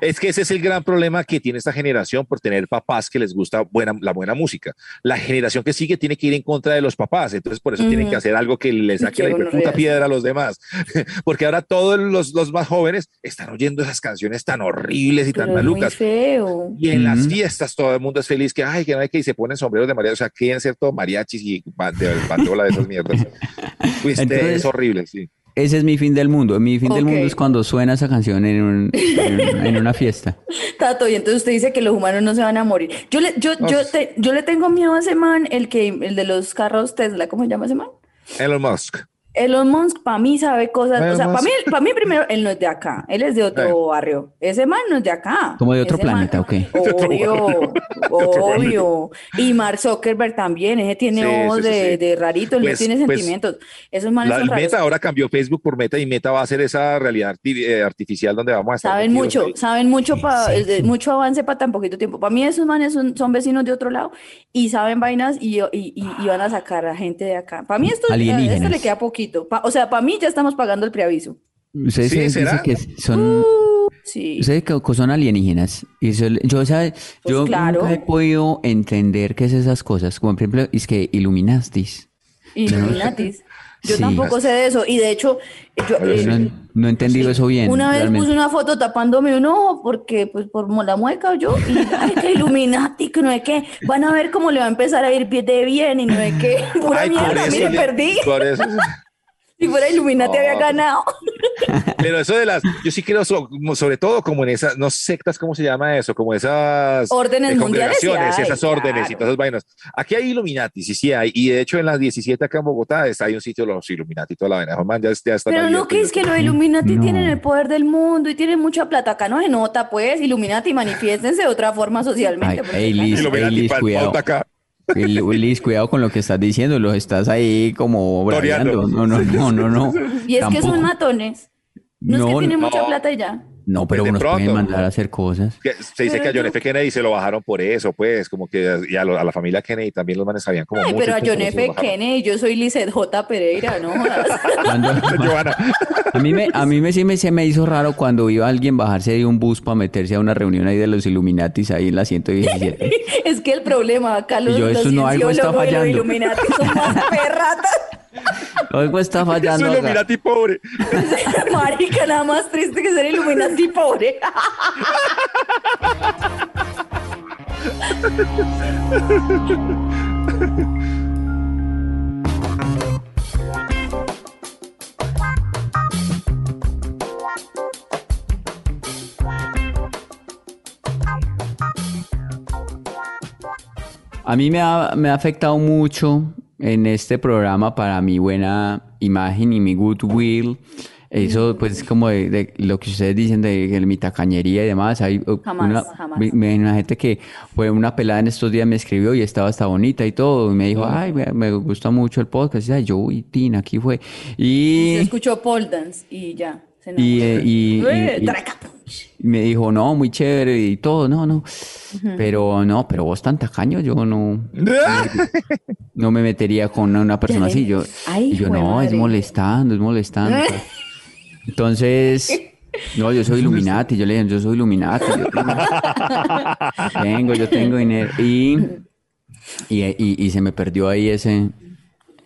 S5: Es que ese es el gran problema que tiene esta generación por tener papás que les gusta buena, la buena música. La generación que sigue tiene que ir en contra de los papás, entonces por eso tienen que hacer algo que les saque
S6: Qué
S5: la puta piedra a los demás. [LAUGHS] Porque ahora todos los, los más jóvenes están oyendo esas canciones tan horribles y tan
S6: Pero muy
S5: malucas.
S6: feo.
S5: Y en las fiestas todo el mundo es feliz, que ay, que no hay que y se ponen sombreros de mariachi, o sea, quieren ser todo mariachis y bande- bandola de esas mierdas. [LAUGHS] Pues, este,
S7: Entonces-
S5: es horrible, sí.
S7: Ese es mi fin del mundo. Mi fin del mundo es cuando suena esa canción en, un- en- en una fiesta. [LAUGHS]
S6: Tato, y entonces usted dice que los humanos no se van a morir. Yo le, yo, yo, te- yo le tengo miedo a ese man, el que, el de los carros Tesla, ¿cómo se llama ese man?
S5: Elon Musk.
S6: Elon Musk para mí sabe cosas,
S5: Elon
S6: o sea, para mí, para mí primero, él no es de acá, él es de otro barrio. Ese man no es de acá.
S7: Como de otro
S6: Ese man-
S7: planeta, [LAUGHS] ¿o qué?
S6: Obvio, obvio. Y Mark Zuckerberg también, ese tiene
S5: Sí,
S6: ojos
S5: sí, sí,
S6: de,
S5: sí.
S6: de rarito, él
S5: Pues-
S6: no tiene
S5: pues,
S6: sentimientos. Esos manes
S5: La,
S6: son raros.
S5: Meta ahora cambió Facebook por Meta y Meta va a ser esa realidad arti- eh, artificial donde vamos a estar.
S6: Saben mucho,
S5: ahí.
S6: saben mucho, pa- eh, de- mucho avance para tan poquito tiempo. Para mí esos manes son, son vecinos de otro lado y saben vainas y, y, y- y van a sacar a gente de acá. Para mí esto, esto le queda poquito. Pa- o sea, para mí ya estamos pagando el preaviso.
S7: Ustedes
S5: Sí,
S7: que son...
S6: Sí.
S7: Ustedes que que son alienígenas. Y eso- yo, ¿sabe?
S6: Pues
S7: yo
S6: claro.
S7: nunca he podido entender qué es esas cosas. Como por ejemplo, es que Illuminastis.
S6: Illuminatis. Yo
S7: Sí.
S6: tampoco sé de eso. Y de hecho, yo, eh,
S7: No, he- no he entendido eso bien.
S6: una vez
S7: realmente.
S6: puse una foto tapándome un ojo porque, pues, por la mueca yo, y ay, que Illuminati, que no es que van a ver cómo le va a empezar a ir bien de bien y no es que [LAUGHS] pura
S5: Ay,
S6: mierda, mire,
S5: le-
S6: perdí.
S5: por eso- [LAUGHS]
S6: Si fuera Illuminati había
S5: No.
S6: ganado. [LAUGHS]
S5: Pero eso de las, yo sí creo, sobre todo como en esas, no sectas, ¿cómo se llama eso? Como esas
S6: Órdenes
S5: eh, congregaciones,
S6: hay,
S5: esas órdenes y
S6: claro.
S5: todas esas vainas. Aquí hay Illuminati, sí, sí hay. Y de hecho en las 17 acá en Bogotá está hay un sitio de los Illuminati, toda la vaina. Juan, ya, ya están
S6: Pero no que es que los Illuminati
S7: No.
S6: tienen el poder del mundo y tienen mucha plata. Acá no se nota, pues. Illuminati, manifiéstense de otra forma socialmente.
S7: Ay, Liz, Liz, cuidado.
S5: acá.
S7: Liz, cuidado con lo que estás diciendo. Los estás ahí como braviando. No, no, no, no, no.
S6: Y es que son matones. No, es que
S7: No,
S6: tienen mucha plata y ya.
S7: No, pero
S5: Pues de
S7: nos pueden
S5: pronto.
S7: mandar a hacer cosas.
S5: Se dice
S6: Pero
S5: que a John F. Kennedy se lo bajaron por eso, pues, como que y a, lo- a la familia Kennedy también los manes sabían como
S6: Ay,
S5: mucho,
S6: pero a John F. Kennedy, yo soy Lizeth J. Pereira, ¿no? jodas. [LAUGHS]
S7: Cuando-
S5: Giovanna. [LAUGHS] [LAUGHS]
S7: a mí me, a mí me, sí me, se me hizo raro cuando iba alguien bajarse de un bus para meterse a una reunión ahí de los Illuminatis ahí en la 117.
S6: es que el problema acá los,
S7: Y yo,
S6: los
S7: eso no, algo está
S6: cienciólogos y los
S7: fallando.
S6: Illuminati son más perratas.
S7: Algo está [LAUGHS]
S5: Es
S7: fallando.
S5: un
S7: acá.
S5: Illuminati pobre. [LAUGHS]
S6: Marica, nada más triste que ser Illuminati pobre.
S7: A mí me ha, me ha afectado mucho en este programa para mi buena imagen y mi goodwill. Eso, pues, es como de, de lo que ustedes dicen de, de mi tacañería y demás. Hay uh,
S6: Jamás,
S7: una,
S6: jamás.
S7: mi- una gente que fue una pelada en estos días, me escribió y estaba hasta bonita y todo. Y me dijo, ay, me, me gusta mucho el podcast. Y yo, y Tina, aquí fue.
S6: Se
S7: Y
S6: escuchó pole dance y ya. Se
S7: Y, eh, y- y-
S6: Eh,
S7: y- me dijo, no, muy chévere y todo, no, no. Pero no, pero vos tan tacaño, yo no, [LAUGHS] no me metería con una persona así. Yo,
S6: Ay,
S7: y yo no, es
S6: madre".
S7: molestando, es molestando. [LAUGHS] Entonces, no, yo soy Illuminati, yo le dije, yo soy Illuminati. Yo tengo, [LAUGHS] tengo, yo tengo dinero. Y, y, y- y se me perdió ahí ese,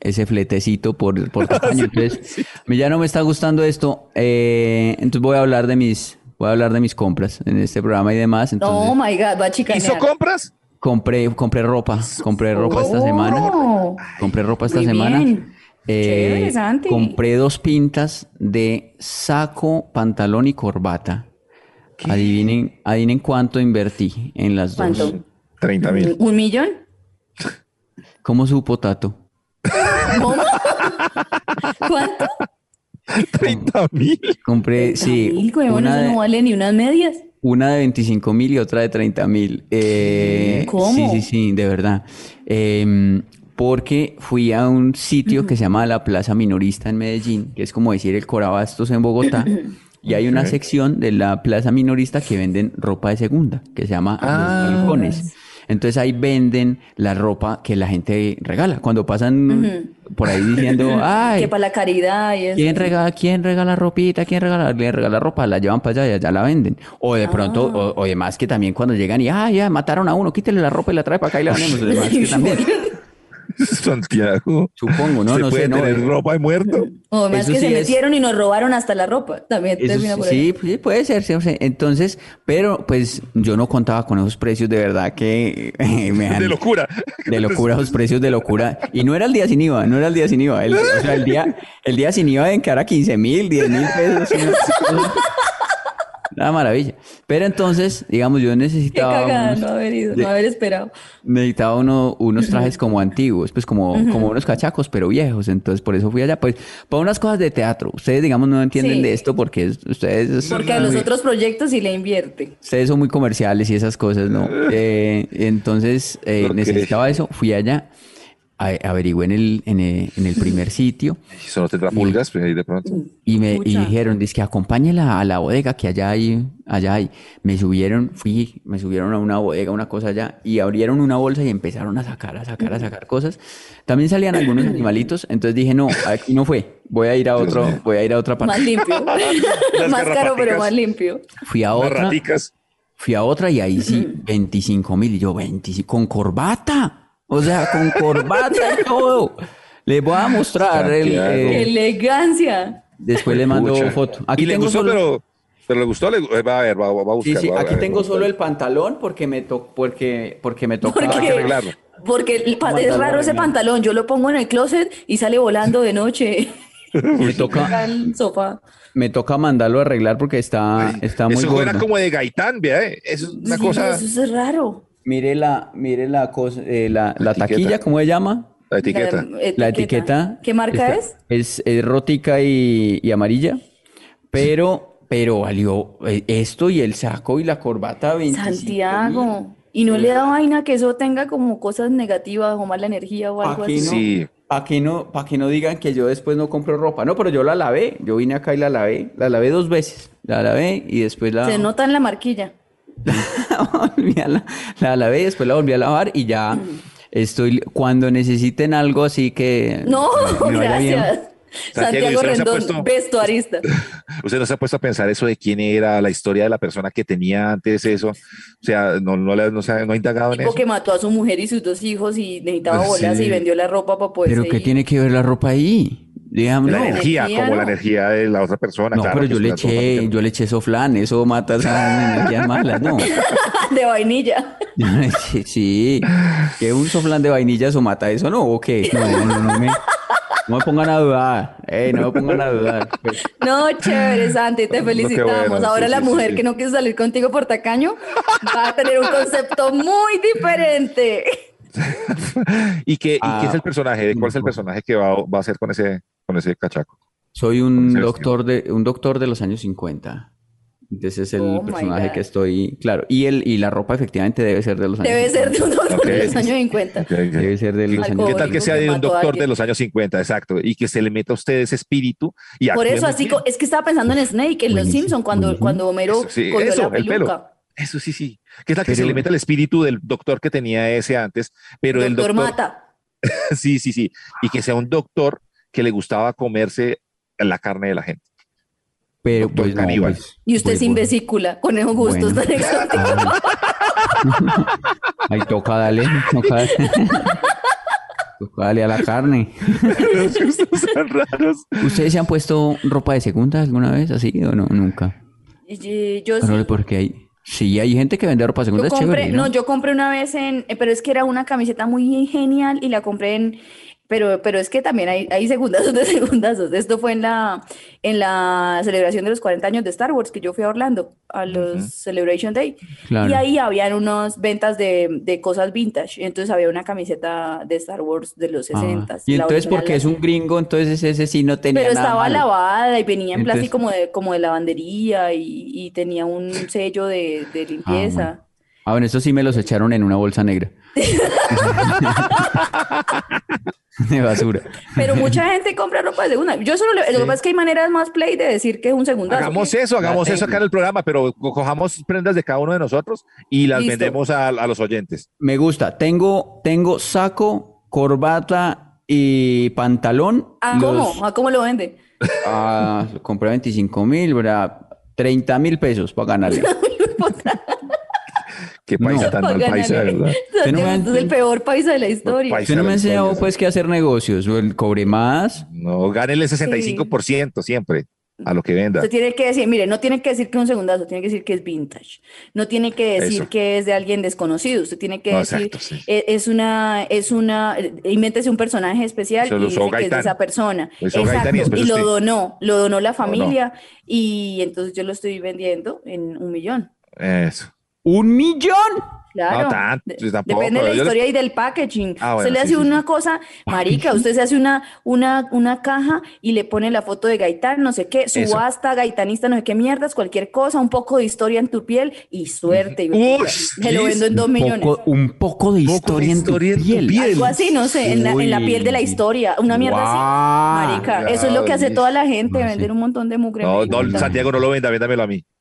S7: ese fletecito por, por. [LAUGHS] Entonces, me- ya no me está gustando esto. eh, entonces voy a hablar de mis, voy a hablar de mis compras en este programa y demás. Entonces,
S6: Oh my God, va a chicanear.
S5: ¿Hizo compras?
S7: compré, compré ropa, compré ropa esta
S6: Oh.
S7: semana. Compré ropa esta
S6: Muy
S7: semana.
S6: bien.
S7: Eh,
S6: Chévere,
S7: compré dos pintas de saco, pantalón y corbata. Adivinen, adivinen cuánto invertí en las dos.
S6: ¿Cuánto?
S5: 30 mil.
S6: ¿Un millón?
S7: ¿Cómo supo Tato?
S6: ¿Cómo? [LAUGHS] ¿Cuánto?
S5: 30 mil.
S7: Compré, sí,
S6: Mil,
S7: una
S6: no vale ni unas medias.
S7: una de 25 mil y otra de 30 mil. Eh,
S6: ¿Cómo?
S7: Sí, sí, sí, de verdad. Em, porque fui a un sitio que se llama la Plaza Minorista en Medellín, que es como decir el Corabastos en Bogotá. Y hay una sección de la Plaza Minorista que venden ropa de segunda, que se llama
S5: Ah.
S7: Los Balcones. Entonces ahí venden la ropa que la gente regala. Cuando pasan por ahí diciendo, [LAUGHS] ay,
S6: Que para la caridad y eso.
S7: ¿Quién regala, ¿Quién regala ropita? ¿Quién regala, le regala ropa? La llevan para allá y allá la venden. O de pronto,
S6: Ah.
S7: o, o demás que también cuando llegan y, ah, ya mataron a uno, quítele la ropa y la trae para acá y la [LAUGHS] vendemos. Demás que también. [LAUGHS] [LAUGHS]
S5: Santiago.
S7: Supongo, ¿no?
S5: ¿Se
S7: No
S5: puede
S7: sé, no.
S5: tener
S7: eh,
S5: ropa de muerto?
S6: O más
S7: Eso
S6: que
S7: sí
S6: se
S7: es-
S6: metieron y nos robaron hasta la ropa. También
S7: eso
S6: termina por ahí.
S7: sí, pues, sí, puede ser, sí, o sea, entonces, pero pues yo no contaba con esos precios de verdad que eh, me han-
S5: De locura.
S7: de locura, esos precios de locura. Y no era el día sin IVA, no era el día sin IVA. El, o sea, el día, el día sin IVA en que era 15 mil, 10 mil pesos. ¿No? Una maravilla. Pero entonces, digamos, yo
S6: Qué
S7: necesitaba,
S6: cagada
S7: unos,
S6: no haber ido, no haber esperado.
S7: necesitaba uno- unos trajes como antiguos, pues como, como unos cachacos, pero viejos. Entonces, por eso fui allá. Pues, para unas cosas de teatro. Ustedes, digamos, no entienden
S6: Sí.
S7: de esto porque es- ustedes...
S6: Porque a los otros proyectos sí le invierte.
S7: Ustedes son muy comerciales y esas cosas, ¿no? [LAUGHS] Eh, entonces, eh, necesitaba eso. Fui allá, averigüé en el, en el, en el primer sitio
S5: Si eso no tendrá pulgas, pues ahí de pronto.
S7: y me y dijeron, dice que acompáñela a la bodega que allá hay, allá hay. Me subieron, fui, me subieron a una bodega, una cosa allá, y abrieron una bolsa y empezaron a sacar, a sacar, a sacar cosas. También salían algunos animalitos, entonces dije, no, aquí no fue, voy a ir a otro, voy a ir a otra
S6: Más
S7: parte.
S6: limpio. [LAUGHS]
S5: Las
S6: más caro, pero más limpio.
S7: Fui a otra, fui a otra y ahí sí, 25 mil, y yo, 25, con corbata, o sea, con corbata y [LAUGHS] todo. Les voy a mostrar el... Eh,
S6: ¡Qué elegancia!
S7: después le mando
S5: Pucha.
S7: foto.
S5: y
S7: Aquí
S5: le
S7: tengo
S5: gustó,
S7: solo-
S5: pero, pero le gustó, le, eh, va a ver, va, va a buscar.
S7: Sí, sí,
S5: va
S7: aquí
S5: ver,
S7: tengo solo el pantalón porque me to porque porque me
S6: Porque,
S5: arreglarlo.
S6: porque el pa- es raro ese pantalón. Yo lo pongo en el closet y sale volando de noche [LAUGHS]
S7: me toca
S6: sofá.
S7: me toca mandarlo a arreglar porque está está muy
S5: Eso
S7: gordo.
S5: como de Gaitán, vea, eh. Eso es una
S6: Sí,
S5: cosa.
S6: Eso es raro.
S7: Mire la mire la cosa eh, la, la taquilla, ¿cómo se llama?
S5: La etiqueta.
S6: La,
S7: La etiqueta.
S6: ¿Qué marca
S7: está-
S6: es?
S7: Es, es rótica y, y amarilla, pero pero valió eh, esto y el saco y la corbata 25 mil.
S6: Santiago. Y no le da vaina que eso tenga como cosas negativas o mala energía o algo así.
S7: no,
S5: Sí.
S7: para que no, para que no digan que yo después no compro ropa. No, pero yo la lavé. Yo vine acá y la lavé. La lavé dos veces. La lavé y después la.
S6: Se nota en la marquilla. [LAUGHS]
S7: volví a la, la lavé y después la volví a lavar y ya estoy. Cuando necesiten algo así que.
S6: No,
S7: me- [LAUGHS] bien.
S6: gracias.
S5: Santiago, ¿y
S6: Santiago
S5: usted no se ha
S6: Rendón,
S5: puesto-
S6: vestuarista. [LAUGHS]
S5: Usted no se ha puesto a pensar eso de quién era, la historia de la persona que tenía antes eso. O sea, no, no, le- no, no ha indagado en eso.
S6: que mató a su mujer y sus dos hijos y necesitaba bolas
S5: sí.
S6: y vendió la ropa para poder
S7: Pero ¿qué tiene que ver la ropa ahí? Dígame,
S5: La
S7: no.
S5: energía,
S6: Energía,
S5: como la energía de la otra persona.
S7: No,
S5: claro,
S7: pero yo le eché, yo le eché soflán, eso mata esas energías malas, no. [LAUGHS]
S6: de vainilla. [LAUGHS]
S7: Sí, sí, que un soflán de vainilla eso mata eso, ¿no? ¿O qué? No, no, no, no me, no me pongan a dudar, no me pongan a dudar. Pues,
S6: No, chévere, Santi, te felicitamos.
S5: bueno,
S6: Ahora
S5: sí,
S6: la
S5: sí,
S6: mujer
S5: sí.
S6: que no quiso salir contigo por tacaño va a tener un concepto muy diferente. [LAUGHS]
S5: ¿Y qué, y
S7: Ah,
S5: qué es el personaje? ¿Cuál es el personaje que va, va a hacer con ese, con ese cachaco?
S7: soy un doctor de, un doctor de los años 50. Entonces es el
S6: Oh
S7: personaje que estoy, claro. Y el, y la ropa efectivamente debe ser de los años
S6: Debe ser de un doctor de los años 50.
S5: Ok, ok.
S7: Debe ser de los
S6: Algo
S7: años
S5: ¿Qué tal que sea de un doctor de los años 50, exacto? Y que se le meta a usted ese espíritu y
S6: Por eso, así,
S5: bien.
S6: es que estaba pensando en Snake, en Los Simpson, cuando, cuando Homero
S5: Eso, sí,
S6: cogió
S5: eso,
S6: la
S5: el pelo.
S6: peluca.
S5: Eso sí, sí. ¿Qué tal que se le meta el espíritu del doctor que tenía ese antes? Pero el
S6: Doctor
S5: doctor,
S6: Mata. [LAUGHS]
S5: sí, sí, sí. Y que sea un doctor que le gustaba comerse la carne de la gente.
S7: Pero
S5: Doctor
S7: pues no, pues,
S6: Y usted
S7: pues,
S6: sin
S7: bueno.
S6: vesícula, con esos gustos
S7: Bueno.
S6: tan exóticos.
S7: Ahí toca darle, toca darle. Toca darle a la carne.
S5: Los gustos son raros.
S7: ¿Ustedes se han puesto ropa de segunda alguna vez así o no? Nunca.
S6: Y- Yo
S7: Pero
S6: sí.
S7: porque hay, sí, hay gente que vende ropa de segunda,
S6: Yo
S7: es
S6: compré,
S7: chévere,
S6: no,
S7: ¿no?
S6: yo compré una vez en, eh, pero es que era una camiseta muy genial y la compré en, pero, pero es que también hay, hay segundazos de [LAUGHS] segundazos. Esto fue en la, en la celebración de los 40 años de Star Wars, que yo fui a Orlando, a los Celebration Day.
S7: Claro.
S6: Y ahí habían unas ventas de, de cosas vintage. Entonces había una camiseta de Star Wars de los
S7: Ah,
S6: 60.
S7: Y
S6: la
S7: entonces porque
S6: la-
S7: es un gringo, entonces ese sí no tenía
S6: Pero
S7: nada
S6: estaba
S7: malo.
S6: lavada y venía en
S7: Entonces-
S6: plástico como de, como de lavandería y, y tenía un sello de, de limpieza.
S7: bueno. Ah, bueno, eso sí me los echaron en una bolsa negra. [LAUGHS] [LAUGHS] [LAUGHS] de basura.
S6: Pero [LAUGHS] mucha gente compra ropa de segunda. Yo solo le- lo que pasa es que hay maneras más play de decir que es un segundazo.
S5: Hagamos eso, hagamos
S7: La
S5: eso acá en el programa, pero co- cojamos prendas de cada uno de nosotros y las
S6: Listo.
S5: vendemos a, a los oyentes.
S7: Me gusta. Tengo, tengo saco, corbata y pantalón.
S6: ¿A
S7: Los-
S6: cómo? ¿A cómo lo vende? [LAUGHS]
S7: Ah, compré 25 mil, ¿verdad? 30 mil pesos para ganarle.
S5: Qué paisa
S7: No.
S5: tan mal paisa. ¿verdad?
S7: No [LAUGHS]
S6: Santiago, usted es el peor paisa de la historia.
S5: paisa.
S7: Usted no me ha enseñado
S5: historia,
S7: pues que hacer negocios. O el cobre más.
S5: No, gánele el 65% siempre a lo que venda.
S6: Usted tiene que decir, mire, no tiene que decir que es un segundazo, tiene que decir que es vintage. No tiene que decir
S5: Eso.
S6: que es de alguien desconocido. Usted tiene que
S5: No,
S6: decir,
S5: exacto, sí.
S6: "E- es una, es una, eh, invéntese un personaje especial
S5: Eso
S6: y dice que es de esa persona.
S5: Y
S6: Exacto,
S5: después
S6: y lo
S5: usted.
S6: donó, lo donó la familia y entonces yo lo estoy vendiendo en un millón.
S5: Eso.
S7: ¡Un millón!
S6: Claro.
S5: No pues tampoco,
S6: Depende de la historia y del packaging.
S5: Ah,
S6: usted
S5: bueno,
S6: le
S5: sí,
S6: hace
S5: sí,
S6: una cosa, marica, usted se hace una, una, una caja y le pone la foto de Gaitán, no sé qué,
S5: Eso.
S6: subasta, gaitanista, no sé qué mierdas, cualquier cosa, un poco de historia en tu piel y suerte. se lo vendo en dos millones.
S7: Poco- un poco de
S5: Poco
S7: historia,
S5: de
S7: en, tu
S5: en tu
S7: piel.
S6: Algo así, no sé, en la, en la piel de la historia, una mierda así. Marica, eso es lo que hace toda la gente,
S7: No,
S6: vender
S7: sí.
S6: un montón de mugre.
S5: No, no, Santiago, no lo venda, véndamelo a mí.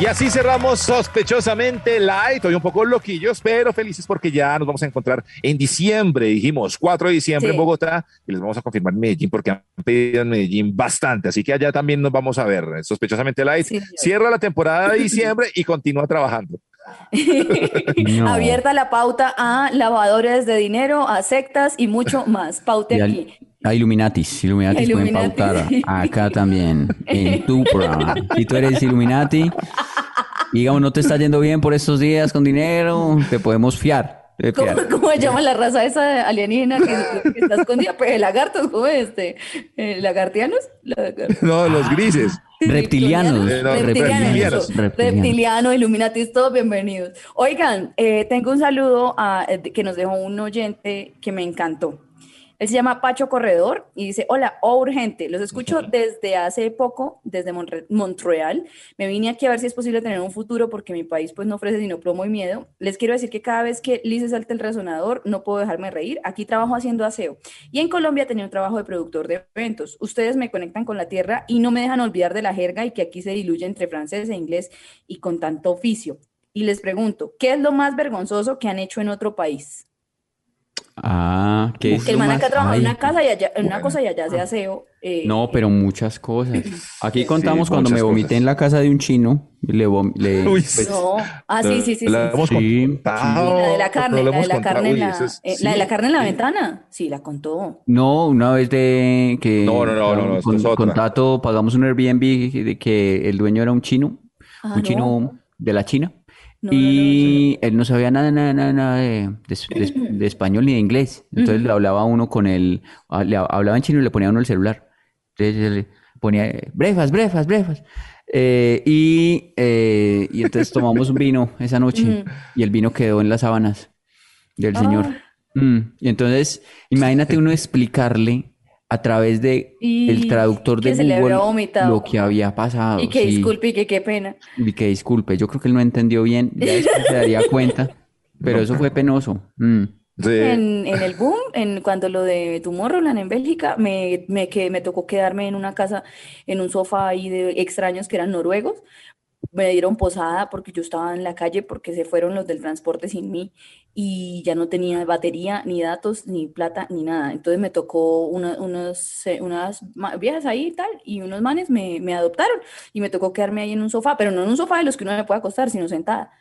S5: Y así cerramos sospechosamente light, hoy un poco loquillos, pero felices porque ya nos vamos a encontrar en diciembre, dijimos 4 de diciembre
S6: Sí.
S5: en Bogotá y les vamos a confirmar en Medellín porque han pedido en Medellín bastante, así que allá también nos vamos a ver. Sospechosamente light
S6: Sí.
S5: cierra la temporada de [LAUGHS] diciembre y continúa trabajando. [LAUGHS]
S7: No.
S6: Abierta la pauta a lavadores de dinero, a sectas y mucho más. Paute
S7: Y al-
S6: aquí.
S7: A Illuminatis, Illuminatis pueden
S6: Illuminati.
S7: pautar acá también, en tu programa. Si tú eres Illuminati, y digamos, no te está yendo bien por estos días con dinero, te podemos fiar. te
S6: ¿Cómo,
S7: fiar.
S6: cómo se llama la raza esa alienígena que, que está escondida? Pues lagartos, ¿cómo es este? ¿Lagartianos? Lagar-
S5: No, los grises.
S7: Reptilianos.
S5: Eh, no,
S6: reptilianos,
S5: reptilianos.
S7: reptilianos,
S6: Illuminatis, todos bienvenidos. Oigan, eh, tengo un saludo a- eh, que nos dejó un oyente que me encantó. Él se llama Pacho Corredor y dice, hola, oh, urgente, los escucho desde hace poco, desde Monre- Montreal. Me vine aquí a ver si es posible tener un futuro porque mi país pues no ofrece sino plomo y miedo. Les quiero decir que cada vez que Liz se salta el resonador, no puedo dejarme reír. Aquí trabajo haciendo aseo. Y en Colombia tenía un trabajo de productor de eventos. Ustedes me conectan con la tierra y no me dejan olvidar de la jerga y que aquí se diluye entre francés e inglés y con tanto oficio. Y les pregunto, ¿qué es lo más vergonzoso que han hecho en otro país?
S7: Ah, ¿qué es
S6: Que el
S7: lo
S6: man
S7: más-
S6: acá trabaja en una casa y allá, en una
S5: bueno.
S6: cosa y allá hace aseo. eh,
S7: No, pero muchas cosas. [CLEARS THROAT] Aquí contamos
S5: Sí,
S7: cuando me
S5: muchas
S7: vomité
S5: cosas.
S7: en la casa de un chino. Le, vom- le- [LAUGHS]
S5: Uy,
S7: pues,
S6: No, ah, sí, sí, sí. sí,
S5: La
S6: sí.
S5: hemos
S7: Sí.
S5: contado.
S6: Sí, la de la
S5: no
S6: carne,
S5: lo
S6: la de
S5: hemos
S6: la
S5: contado.
S6: carne, en
S5: Uy,
S6: la,
S5: eso es-
S6: eh, la de la
S5: sí.
S6: carne en la ventana. Sí, la contó.
S7: No, una vez de que
S5: No, no, no, no, no, esto
S7: con,
S5: es otra.
S7: con Tato pagamos un Airbnb de que el dueño era un chino,
S6: Ah,
S7: un chino
S6: no.
S7: de la China.
S6: No, no, no,
S7: y él no sabía nada, nada, nada, nada de, de- de- [CLEARS THROAT] de español ni de inglés. Entonces le hablaba uno con ah, le hablaba en chino y le ponía uno el celular. Entonces le ponía brefas, brefas, brefas. Eh, y, eh, y entonces tomamos un vino esa noche y el vino quedó en las sábanas del señor. Mm, Y entonces, imagínate uno explicarle a través de
S6: Y
S7: el traductor de Google lo que había pasado.
S6: Y que
S7: sí.
S6: disculpe y que qué pena.
S7: Y que disculpe, yo creo que él no entendió bien, ya después se daría cuenta, [LAUGHS] pero eso fue penoso. Mm.
S5: Sí.
S6: En, en el boom, en cuando lo de Tomorrowland en Bélgica, me, me, que, me tocó quedarme en una casa, en un sofá ahí de extraños que eran noruegos. Me dieron posada porque yo estaba en la calle porque se fueron los del transporte sin mí y ya no tenía batería, ni datos, ni plata, ni nada. Entonces me tocó una- unos, eh, unas viejas ahí y tal, y unos manes me, me adoptaron y me tocó quedarme ahí en un sofá, pero no en un sofá de los que uno me puede acostar, sino sentada.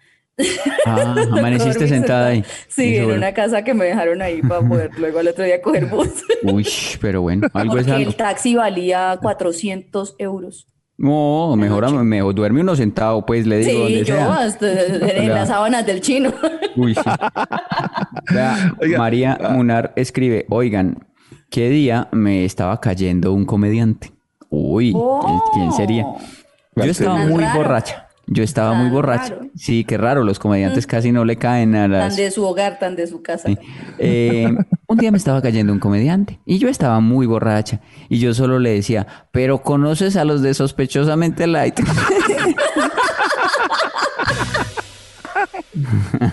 S7: Ah, [LAUGHS] amaneciste sentada ahí.
S6: Sí, en una casa que me dejaron ahí para poder [LAUGHS] luego al otro día coger bus.
S7: Uy, pero bueno, algo es [LAUGHS]
S6: Porque
S7: algo.
S6: el taxi valía 400 euros.
S7: No, mejor, mejor duerme uno sentado, pues le digo,
S6: Sí,
S7: donde
S6: yo
S7: sea.
S6: hasta en
S7: Ya.
S6: las sábanas del chino.
S7: Uy, sí. [LAUGHS] Vea,
S5: Oiga,
S7: María
S5: ah.
S7: Munar escribe, oigan, ¿qué día me estaba cayendo un comediante? Uy, ¿quién sería? Yo
S5: ¿Cuál
S7: estaba muy
S6: raro.
S7: borracha. Yo estaba muy
S6: Tan
S7: borracha.
S6: raro.
S7: Sí, qué raro, los comediantes casi no le caen a
S6: Tan
S7: las...
S6: de su hogar, tan de su casa.
S7: Sí. Eh, un día me estaba cayendo un comediante y yo estaba muy borracha y yo solo le decía, pero conoces a los de sospechosamente light. [LAUGHS] [LAUGHS]